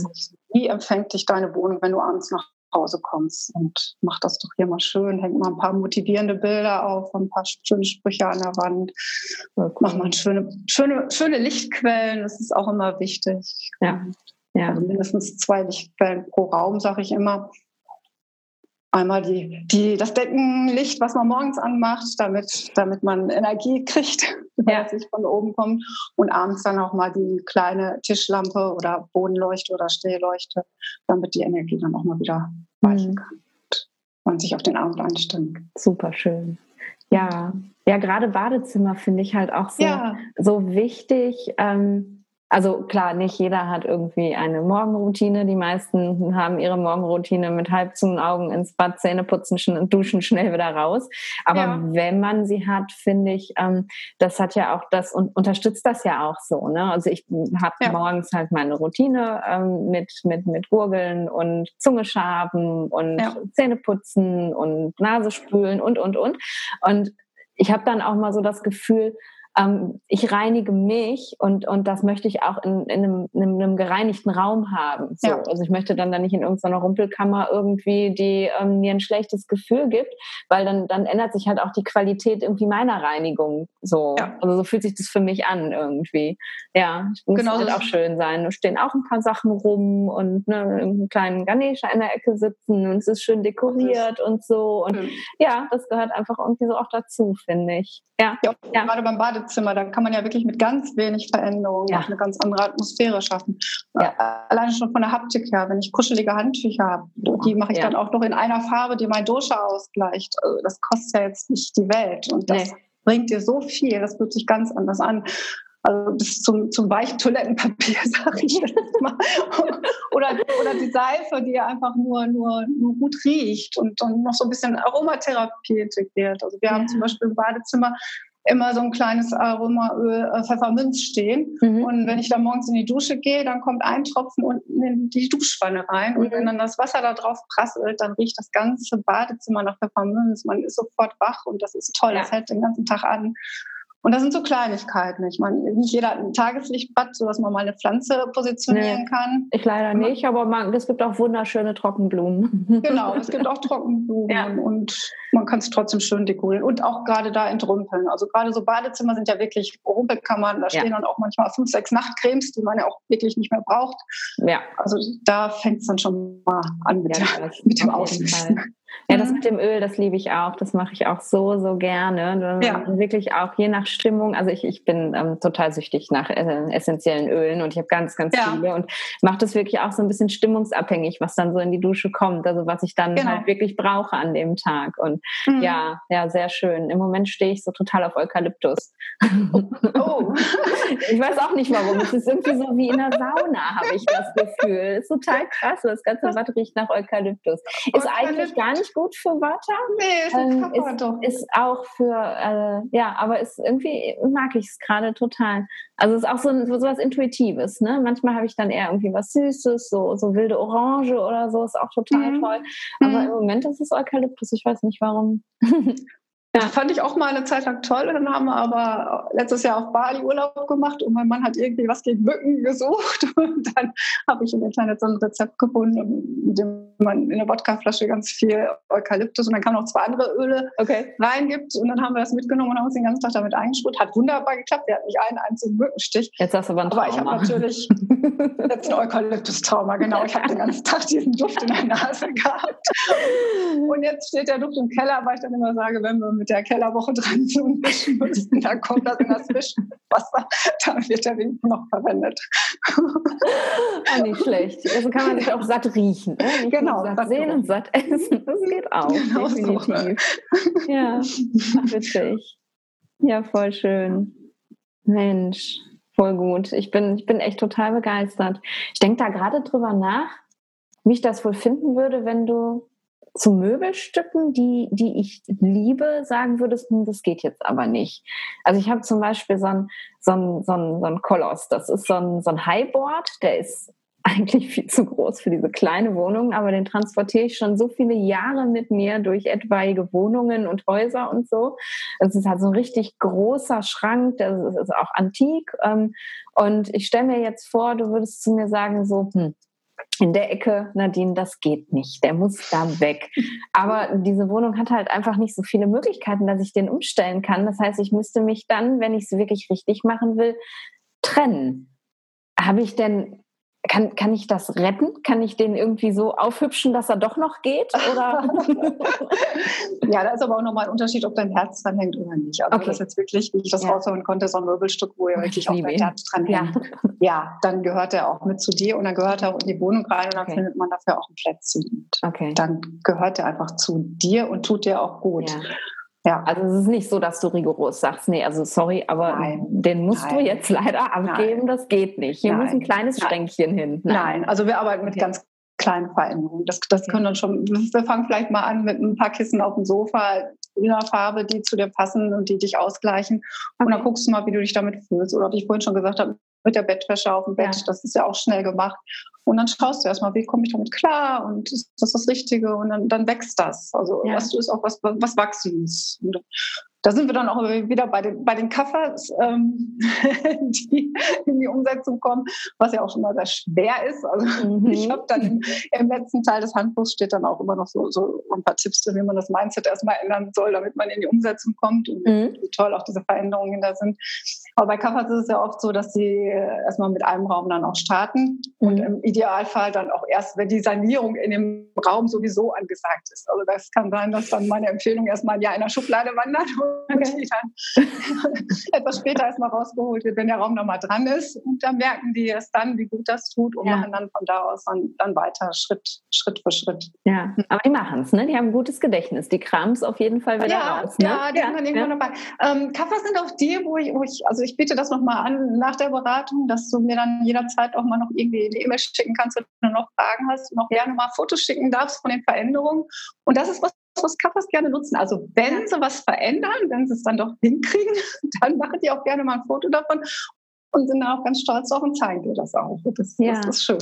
Wie empfängt dich deine Wohnung, wenn du abends nach Hause kommst und mach das doch hier mal schön, häng mal ein paar motivierende Bilder auf, ein paar schöne Sprüche an der Wand, mach mal schöne, schöne, schöne Lichtquellen, das ist auch immer wichtig. Ja. ja. Also mindestens zwei Lichtquellen pro Raum, sage ich immer. Einmal die, die, das Deckenlicht, was man morgens anmacht, damit, damit man Energie kriegt, wenn ja. es von oben kommt. Und abends dann auch mal die kleine Tischlampe oder Bodenleuchte oder Stehleuchte, damit die Energie dann auch mal wieder weichen mhm. kann und man sich auf den Abend einstimmt. Super schön. Ja, ja, gerade Badezimmer finde ich halt auch so, ja. so wichtig. Ähm, also klar, nicht jeder hat irgendwie eine Morgenroutine. Die meisten haben ihre Morgenroutine mit halb zu Augen ins Bad, Zähne putzen, und duschen schnell wieder raus. Aber ja. wenn man sie hat, finde ich, ähm, das hat ja auch das und unterstützt das ja auch so. Ne? Also ich habe ja. morgens halt meine Routine ähm, mit mit mit Gurgeln und Zunge schaben und ja. Zähne putzen und Nase spülen und und und und ich habe dann auch mal so das Gefühl, ähm, ich reinige mich und, und das möchte ich auch in, in, einem, in einem gereinigten Raum haben. So. Ja. Also ich möchte dann da nicht in irgendeiner Rumpelkammer irgendwie, die ähm, mir ein schlechtes Gefühl gibt, weil dann, dann ändert sich halt auch die Qualität irgendwie meiner Reinigung. So. Ja. Also so fühlt sich das für mich an irgendwie. Ja, es muss genau halt auch schön sein. Da stehen auch ein paar Sachen rum und ne, einen kleinen Ganesha in der Ecke sitzen und es ist schön dekoriert und so. Und mhm. ja, das gehört einfach irgendwie so auch dazu, finde ich. Ja. ja, ja. gerade beim Badezimmer Badezimmer, da kann man ja wirklich mit ganz wenig Veränderungen ja. eine ganz andere Atmosphäre schaffen. Ja. Alleine schon von der Haptik her, wenn ich kuschelige Handtücher habe, die mache ich ja. dann auch noch in einer Farbe, die mein Dosha ausgleicht. Also das kostet ja jetzt nicht die Welt und das nee. bringt dir so viel, das fühlt sich ganz anders an. Also bis zum, zum Weichtoilettenpapier, sage ich jetzt mal. oder, oder die Seife, die einfach nur, nur, nur gut riecht und, und noch so ein bisschen Aromatherapie integriert. Also wir ja. haben zum Beispiel im Badezimmer immer so ein kleines Aromaöl äh, Pfefferminz stehen. Mhm. Und wenn ich dann morgens in die Dusche gehe, dann kommt ein Tropfen unten in die Duschwanne rein. Mhm. Und wenn dann das Wasser da drauf prasselt, dann riecht das ganze Badezimmer nach Pfefferminz. Man ist sofort wach und das ist toll. Ja. Das hält den ganzen Tag an. Und das sind so Kleinigkeiten. Ich meine, nicht jeder hat ein Tageslichtbad, sodass man mal eine Pflanze positionieren nee, kann. Ich leider nicht, aber man, es gibt auch wunderschöne Trockenblumen. Genau, es gibt auch Trockenblumen ja. und man kann es trotzdem schön dekorieren und auch gerade da entrümpeln. Also gerade so Badezimmer sind ja wirklich Rumpelkammern. Da ja. stehen dann auch manchmal fünf, sechs Nachtcremes, die man ja auch wirklich nicht mehr braucht. Ja. Also da fängt es dann schon mal an mit, ja, der, mit dem Ausmisten. Ja, das mhm. mit dem Öl, das liebe ich auch. Das mache ich auch so, so gerne. Ja. Wirklich auch je nach Stimmung. Also ich, ich bin ähm, total süchtig nach äh, essentiellen Ölen und ich habe ganz, ganz ja. viele und mache das wirklich auch so ein bisschen stimmungsabhängig, was dann so in die Dusche kommt. Also was ich dann genau. halt wirklich brauche an dem Tag. Und mhm. ja, ja, sehr schön. Im Moment stehe ich so total auf Eukalyptus. Oh. ich weiß auch nicht warum. Es ist irgendwie so wie in einer Sauna, habe ich das Gefühl. Es ist total krass. Das ganze Bad riecht nach Eukalyptus. Ist eigentlich gar nicht gut für Wörter. Nee, ist, ähm, ist, doch. ist auch für, äh, ja, aber ist irgendwie mag ich es gerade total. Also es ist auch so, so was Intuitives. Ne? Manchmal habe ich dann eher irgendwie was Süßes, so, so wilde Orange oder so, ist auch total mhm. toll. Aber mhm. im Moment ist es Eukalyptus, ich weiß nicht warum. Ja, fand ich auch mal eine Zeit lang toll. Dann haben wir aber letztes Jahr auf Bali Urlaub gemacht und mein Mann hat irgendwie was gegen Mücken gesucht. Und dann habe ich im Internet so ein Rezept gefunden, mit dem man in eine Wodkaflasche ganz viel Eukalyptus und dann kann man noch zwei andere Öle okay. reingibt. Und dann haben wir das mitgenommen und haben uns den ganzen Tag damit eingesprüht. Hat wunderbar geklappt. Wir hatten nicht einen einzigen Mückenstich. Jetzt hast du aber ein Trauma. Aber ich habe natürlich jetzt ein Eukalyptus-Trauma. Genau, ich habe den ganzen Tag diesen Duft in der Nase gehabt. Und jetzt steht der Duft im Keller, weil ich dann immer sage, wenn wir mit der Kellerwoche dran zu mischen müssen, dann kommt das in das Wischwasser, dann wird der Wind noch verwendet. Ah, nicht schlecht. Also kann man sich auch satt riechen. Ne? Nicht genau. Satt sehen und satt essen. Das geht auch. Genau definitiv. So. Ja, Ach, witzig. Ja, voll schön. Mensch, voll gut. Ich bin, ich bin echt total begeistert. Ich denke da gerade drüber nach, wie ich das wohl finden würde, wenn du zu Möbelstücken, die, die ich liebe, sagen würdest, hm, das geht jetzt aber nicht. Also ich habe zum Beispiel so ein, so ein, so ein, so ein Koloss, das ist so ein, so ein Highboard, der ist eigentlich viel zu groß für diese kleine Wohnung, aber den transportiere ich schon so viele Jahre mit mir durch etwaige Wohnungen und Häuser und so. Es ist halt so ein richtig großer Schrank, das ist auch antik. Ähm, und ich stelle mir jetzt vor, du würdest zu mir sagen, so, hm, in der Ecke, Nadine, das geht nicht, der muss da weg. Aber diese Wohnung hat halt einfach nicht so viele Möglichkeiten, dass ich den umstellen kann. Das heißt, ich müsste mich dann, wenn ich es wirklich richtig machen will, trennen. Habe ich denn kann, kann ich das retten? Kann ich den irgendwie so aufhübschen, dass er doch noch geht? Oder? ja, da ist aber auch nochmal ein Unterschied, ob dein Herz dran hängt oder nicht. Also okay. das jetzt wirklich, wie ich das ja. rausholen konnte, so ein Möbelstück, wo ihr wirklich auch dein Herz dran hängt. Ja. ja. dann gehört er auch mit zu dir und dann gehört er auch in die Wohnung rein und dann okay. findet man dafür auch ein Plätzchen. Okay. Dann gehört er einfach zu dir und tut dir auch gut. Ja. Ja. Also es ist nicht so, dass du rigoros sagst, nee, also sorry, aber Nein. den musst Nein. du jetzt leider abgeben, Nein. das geht nicht. Hier muss ein kleines Schränkchen hin. Nein. also wir arbeiten mit okay. ganz kleinen Veränderungen. Das, das können dann schon, wir fangen vielleicht mal an mit ein paar Kissen auf dem Sofa in einer Farbe, die zu dir passen und die dich ausgleichen. Und dann guckst du mal, wie du dich damit fühlst. Oder wie ich vorhin schon gesagt habe, mit der Bettwäsche auf dem Bett, ja. das ist ja auch schnell gemacht. Und dann schaust du erstmal, wie komme ich damit klar und ist das das Richtige und dann, dann wächst das. Also ja. weißt du, ist auch was, was Wachsendes. Und da sind wir dann auch wieder bei den, bei den Kaffers, ähm, die in die Umsetzung kommen, was ja auch schon mal sehr schwer ist. Also mhm. ich habe dann im, im, letzten Teil des Handbuchs steht dann auch immer noch so, so ein paar Tipps, wie man das Mindset erstmal ändern soll, damit man in die Umsetzung kommt und mhm. wie toll auch diese Veränderungen da sind. Aber bei Kaffers ist es ja oft so, dass sie äh, erstmal mit einem Raum dann auch starten mhm. und im Idealfall dann auch erst, wenn die Sanierung in dem Raum sowieso angesagt ist. Also das kann sein, dass dann meine Empfehlung erstmal ein Jahr in der Schublade wandert okay. dann etwas später erstmal rausgeholt wird, wenn der Raum nochmal dran ist. Und dann merken die es dann, wie gut das tut und ja. machen dann von da aus dann, dann weiter, Schritt, Schritt für Schritt. Ja, aber die machen es, ne? Die haben ein gutes Gedächtnis. Die kramen es auf jeden Fall wieder ja, raus. Ne? Ja, die ja. haben dann irgendwann ja. dabei. Ähm, Kaffers sind auch die, wo ich, wo ich, also ich biete das nochmal an nach der Beratung, dass du mir dann jederzeit auch mal noch irgendwie eine E-Mail schicken kannst, wenn du noch Fragen hast und auch gerne mal Fotos schicken darfst von den Veränderungen. Und das ist was, was Kaffers gerne nutzen. Also wenn sie was verändern, wenn sie es dann doch hinkriegen, dann machen die auch gerne mal ein Foto davon und sind auch ganz stolz auf und zeigen dir das auch. Das, ja. das ist schön.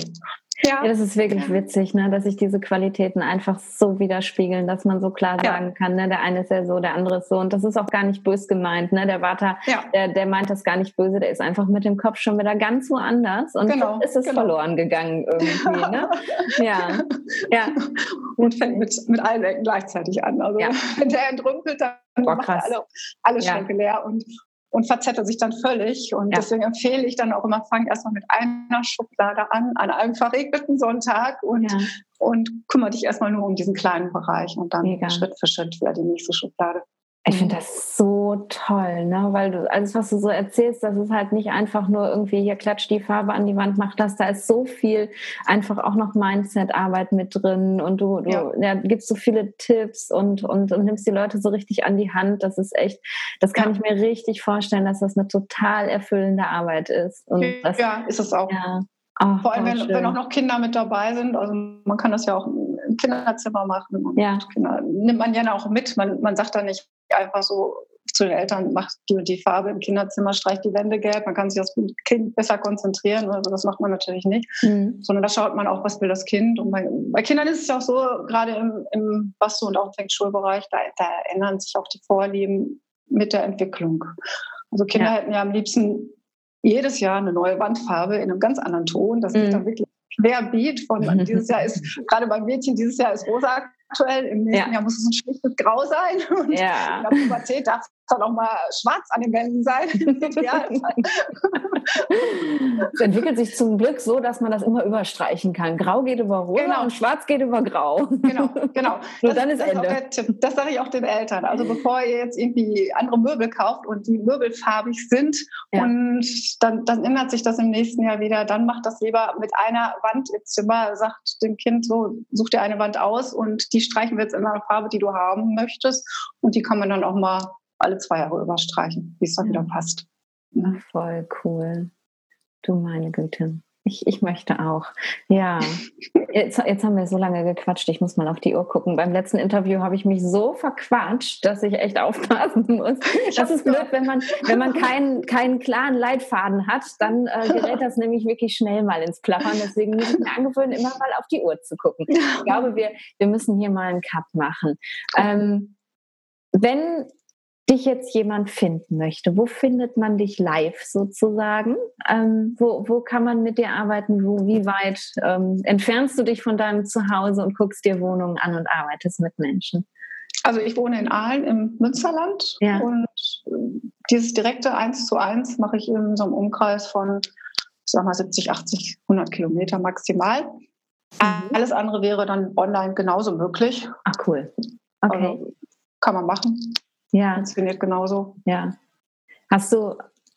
Ja. ja, das ist wirklich witzig, ne, dass sich diese Qualitäten einfach so widerspiegeln, dass man so klar sagen ja. kann, ne, der eine ist ja so, der andere ist so. Und das ist auch gar nicht bös gemeint. Ne? Der Vater, ja. der, der meint das gar nicht böse, der ist einfach mit dem Kopf schon wieder ganz woanders und genau. ist es genau. verloren gegangen irgendwie. Ne? ja. ja. Und fängt mit, mit allen Ecken gleichzeitig an. Also wenn der entrümpelt, dann Boah, macht er alle, alle Schränke leer. Und und verzettelt sich dann völlig. Und ja. deswegen empfehle ich dann auch immer, fang erstmal mit einer Schublade an, an einem verregneten Sonntag und, ja. und kümmere dich erstmal nur um diesen kleinen Bereich und dann Mega. Schritt für Schritt wieder die nächste Schublade. Ich finde das so toll, ne? weil du alles, was du so erzählst, das ist halt nicht einfach nur irgendwie hier klatscht die Farbe an die Wand, mach das. Da ist so viel einfach auch noch Mindset-Arbeit mit drin und du, du ja. ja. gibst so viele Tipps und, und, und, nimmst die Leute so richtig an die Hand. Das ist echt, das kann ja. ich mir richtig vorstellen, dass das eine total erfüllende Arbeit ist. Und das, ja, ist es auch. Ja. Ach, Vor allem, wenn, wenn, auch noch Kinder mit dabei sind. Also man kann das ja auch im Kinderzimmer machen. Und ja. Kinder nimmt man ja auch mit. Man, man sagt da nicht, einfach so zu den Eltern, macht die und die Farbe im Kinderzimmer, streicht die Wände gelb, man kann sich das Kind besser konzentrieren. Also das macht man natürlich nicht. Mhm. Sondern da schaut man auch, was will das Kind. Und bei, bei Kindern ist es ja auch so, gerade im, im Bastu- und auch im Schulbereich, da, da ändern sich auch die Vorlieben mit der Entwicklung. Also Kinder ja. hätten ja am liebsten jedes Jahr eine neue Wandfarbe in einem ganz anderen Ton. Das geht mhm. dann wirklich querbeet von dieses Jahr ist, gerade beim Mädchen, dieses Jahr ist rosa aktuell, im nächsten ja. Jahr muss es ein schlichtes Grau sein. Und ja. in der Pubertät darf kann auch mal schwarz an den Wänden sein. es entwickelt sich zum Glück so, dass man das immer überstreichen kann. Grau geht über rosa genau. und schwarz geht über grau. Genau, genau. Nur dann ist, ist Ende. Das sage ich auch den Eltern. Also bevor ihr jetzt irgendwie andere Möbel kauft und die Möbel farbig sind ja. und dann, dann ändert sich das im nächsten Jahr wieder, dann macht das lieber mit einer Wand im Zimmer, sagt dem Kind so, such dir eine Wand aus und die streichen wir jetzt in einer Farbe, die du haben möchtest und die kann man dann auch mal alle zwei Jahre überstreichen, wie es dann wieder passt. Ja. Voll cool. Du meine Güte. Ich, ich möchte auch. Ja, jetzt, jetzt haben wir so lange gequatscht. Ich muss mal auf die Uhr gucken. Beim letzten Interview habe ich mich so verquatscht, dass ich echt aufpassen muss. Das ist blöd, wenn man, wenn man keinen, keinen klaren Leitfaden hat, dann äh, gerät das nämlich wirklich schnell mal ins Plappern. Deswegen muss ich mir angewöhnen, immer mal auf die Uhr zu gucken. Ich glaube, wir, wir müssen hier mal einen Cut machen. Ähm, wenn dich jetzt jemand finden möchte, wo findet man dich live sozusagen? Ähm, wo, wo kann man mit dir arbeiten? Wo, wie weit ähm, entfernst du dich von deinem Zuhause und guckst dir Wohnungen an und arbeitest mit Menschen? Also ich wohne in Aalen im Münsterland ja. und dieses direkte Eins zu eins mache ich in so einem Umkreis von, ich sag mal, 70, 80, 100 Kilometer maximal. Mhm. Alles andere wäre dann online genauso möglich. Ach cool. Okay. Also kann man machen. Ja. Funktioniert genauso. Ja. Hast du,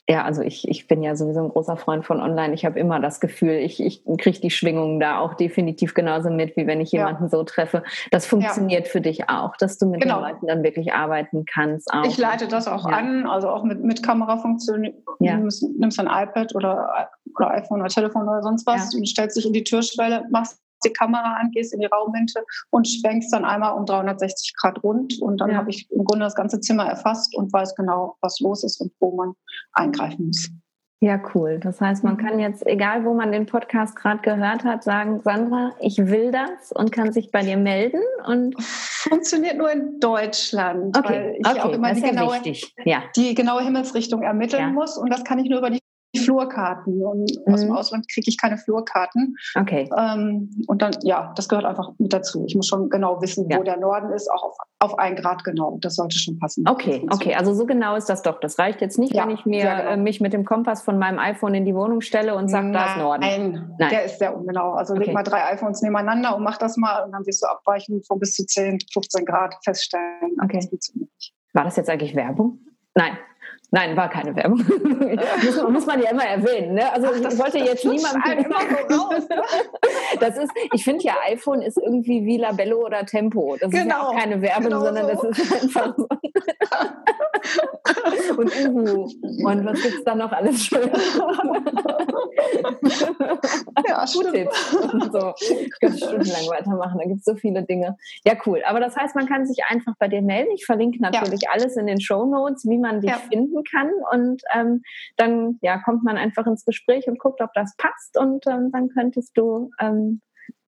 ja, also ich, ich bin ja sowieso ein großer Freund von online. Ich habe immer das Gefühl, ich, ich kriege die Schwingungen da auch definitiv genauso mit, wie wenn ich jemanden ja. so treffe. Das funktioniert ja. für dich auch, dass du mit genau. den Leuten dann wirklich arbeiten kannst. Auch. Ich leite das auch ja. an, also auch mit, mit Kamerafunktion. Ja. Du nimmst, nimmst ein iPad oder, oder iPhone oder Telefon oder sonst was und stellst dich in die Türschwelle, machst die Kamera an, gehst in die Raummitte und schwenkst dann einmal um 360 Grad rund. Und dann ja. habe ich im Grunde das ganze Zimmer erfasst und weiß genau, was los ist und wo man eingreifen muss. Ja, cool. Das heißt, man mhm. kann jetzt, egal wo man den Podcast gerade gehört hat, sagen, Sandra, ich will das und kann sich bei dir melden. Und Funktioniert nur in Deutschland, okay. weil ich okay. auch immer die, genaue, ja. die genaue Himmelsrichtung ermitteln muss. Und das kann ich nur über die Flurkarten. Und mhm. aus dem mhm. Ausland kriege ich keine Flurkarten. Okay. Ähm, und dann, ja, das gehört einfach mit dazu. Ich muss schon genau wissen, ja. wo der Norden ist, auch auf, auf ein Grad genau. Das sollte schon passen. Okay, okay. Also so genau ist das doch. Das reicht jetzt nicht, ja, wenn ich mir genau. äh, mich mit dem Kompass von meinem iPhone in die Wohnung stelle und sage, da ist Norden. Nein, Nein, der ist sehr ungenau. Also okay. leg mal drei iPhones nebeneinander und mach das mal und dann wirst du abweichen von bis zu 10, 15 Grad feststellen. Okay. Das War das jetzt eigentlich Werbung? Nein. Nein, war keine Werbung. muss, muss, man ja immer erwähnen. Ne? Also Ach, ich wollte jetzt ne? das ist, ich finde ja, iPhone ist irgendwie wie Labello oder Tempo. Das genau. ist ja auch genau. keine Werbung, genau sondern so. das ist einfach so. und Uhu. Und was gibt es da noch alles schön? ja, stimmt. So. Ich könnte stundenlang weitermachen. Da gibt es so viele Dinge. Ja, cool. Aber das heißt, man kann sich einfach bei dir melden. Ich verlinke natürlich ja. alles in den Show Notes, wie man dich ja. finden kann. Und ähm, dann ja, kommt man einfach ins Gespräch und guckt, ob das passt. Und ähm, dann könntest du ähm,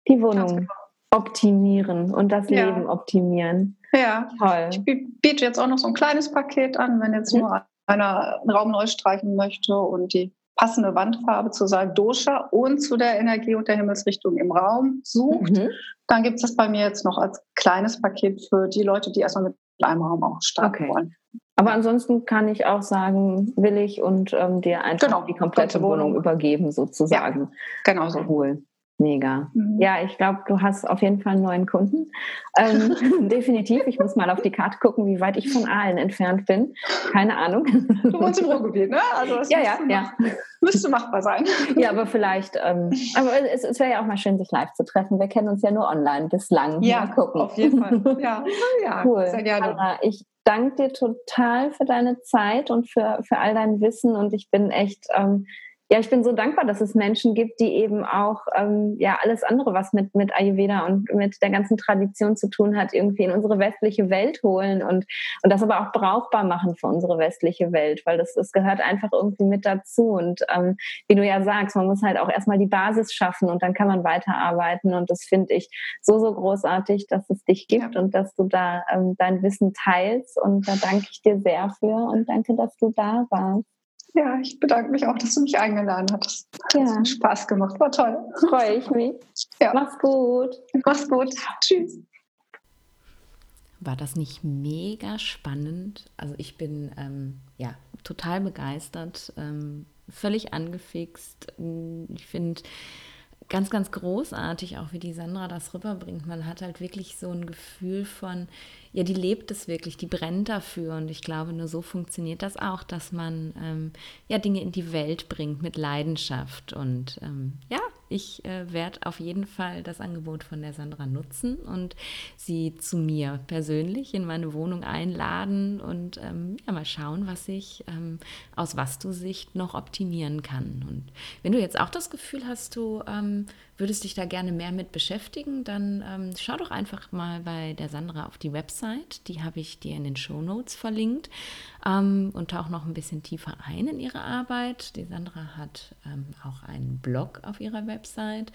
die Wohnung genau. optimieren und das ja. Leben optimieren. Ja, toll. Ich biete jetzt auch noch so ein kleines Paket an, wenn jetzt mhm. nur einer einen Raum neu streichen möchte und die passende Wandfarbe zu seinem Dosha und zu der Energie und der Himmelsrichtung im Raum sucht, mhm. dann gibt es das bei mir jetzt noch als kleines Paket für die Leute, die erstmal mit einem Raum auch starten okay. wollen. Aber ansonsten kann ich auch sagen, will ich und ähm, dir einfach genau, die komplette Wohnung übergeben, sozusagen. Ja, genau so. Cool. Mega. Mhm. Ja, ich glaube, du hast auf jeden Fall einen neuen Kunden. Ähm, definitiv. Ich muss mal auf die Karte gucken, wie weit ich von Aalen entfernt bin. Keine Ahnung. Du wohnst im Ruhrgebiet, ne? Also ja, ja, ja. Müsste machbar sein. Ja, aber vielleicht. Ähm, aber es, es wäre ja auch mal schön, sich live zu treffen. Wir kennen uns ja nur online bislang. Ja, mal gucken. auf jeden Fall. Ja, ja cool. Sehr gerne. Anna, ich danke dir total für deine Zeit und für, für all dein Wissen und ich bin echt ähm, ja, ich bin so dankbar, dass es Menschen gibt, die eben auch ähm, ja alles andere, was mit, mit Ayurveda und mit der ganzen Tradition zu tun hat, irgendwie in unsere westliche Welt holen und, und das aber auch brauchbar machen für unsere westliche Welt, weil das, das gehört einfach irgendwie mit dazu. Und ähm, wie du ja sagst, man muss halt auch erstmal die Basis schaffen und dann kann man weiterarbeiten. Und das finde ich so, so großartig, dass es dich gibt ja. und dass du da ähm, dein Wissen teilst. Und da danke ich dir sehr für und danke, dass du da warst. Ja, ich bedanke mich auch, dass du mich eingeladen hast. Ja. Hat Spaß gemacht, war toll. Freue ich mich. Ja. Mach's gut. Mach's gut. Tschüss. War das nicht mega spannend? Also ich bin ähm, ja total begeistert, ähm, völlig angefixt. Ich finde ganz, ganz großartig, auch wie die Sandra das rüberbringt. Man hat halt wirklich so ein Gefühl von, ja, die lebt es wirklich, die brennt dafür. Und ich glaube, nur so funktioniert das auch, dass man ähm, ja Dinge in die Welt bringt mit Leidenschaft. Und ähm, ja, ich äh, werde auf jeden Fall das Angebot von der Sandra nutzen und sie zu mir persönlich in meine Wohnung einladen und ähm, ja, mal schauen, was ich ähm, aus Vastu-Sicht noch optimieren kann. Und wenn du jetzt auch das Gefühl hast, du ähm, würdest dich da gerne mehr mit beschäftigen, dann ähm, schau doch einfach mal bei der Sandra auf die Website. Die habe ich dir in den Show Notes verlinkt ähm, und tauche noch ein bisschen tiefer ein in ihre Arbeit. Die Sandra hat ähm, auch einen Blog auf ihrer Website.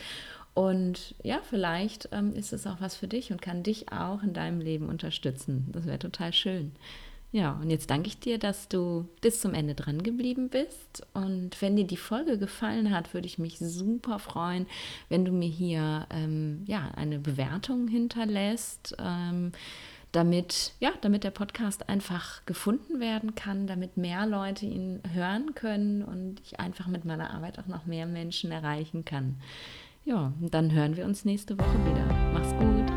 Und ja, vielleicht ähm, ist es auch was für dich und kann dich auch in deinem Leben unterstützen. Das wäre total schön. Ja, und jetzt danke ich dir, dass du bis zum Ende dran geblieben bist. Und wenn dir die Folge gefallen hat, würde ich mich super freuen, wenn du mir hier ähm, ja, eine Bewertung hinterlässt. Ähm, damit, ja, damit der Podcast einfach gefunden werden kann, damit mehr Leute ihn hören können und ich einfach mit meiner Arbeit auch noch mehr Menschen erreichen kann. Ja, dann hören wir uns nächste Woche wieder. Mach's gut.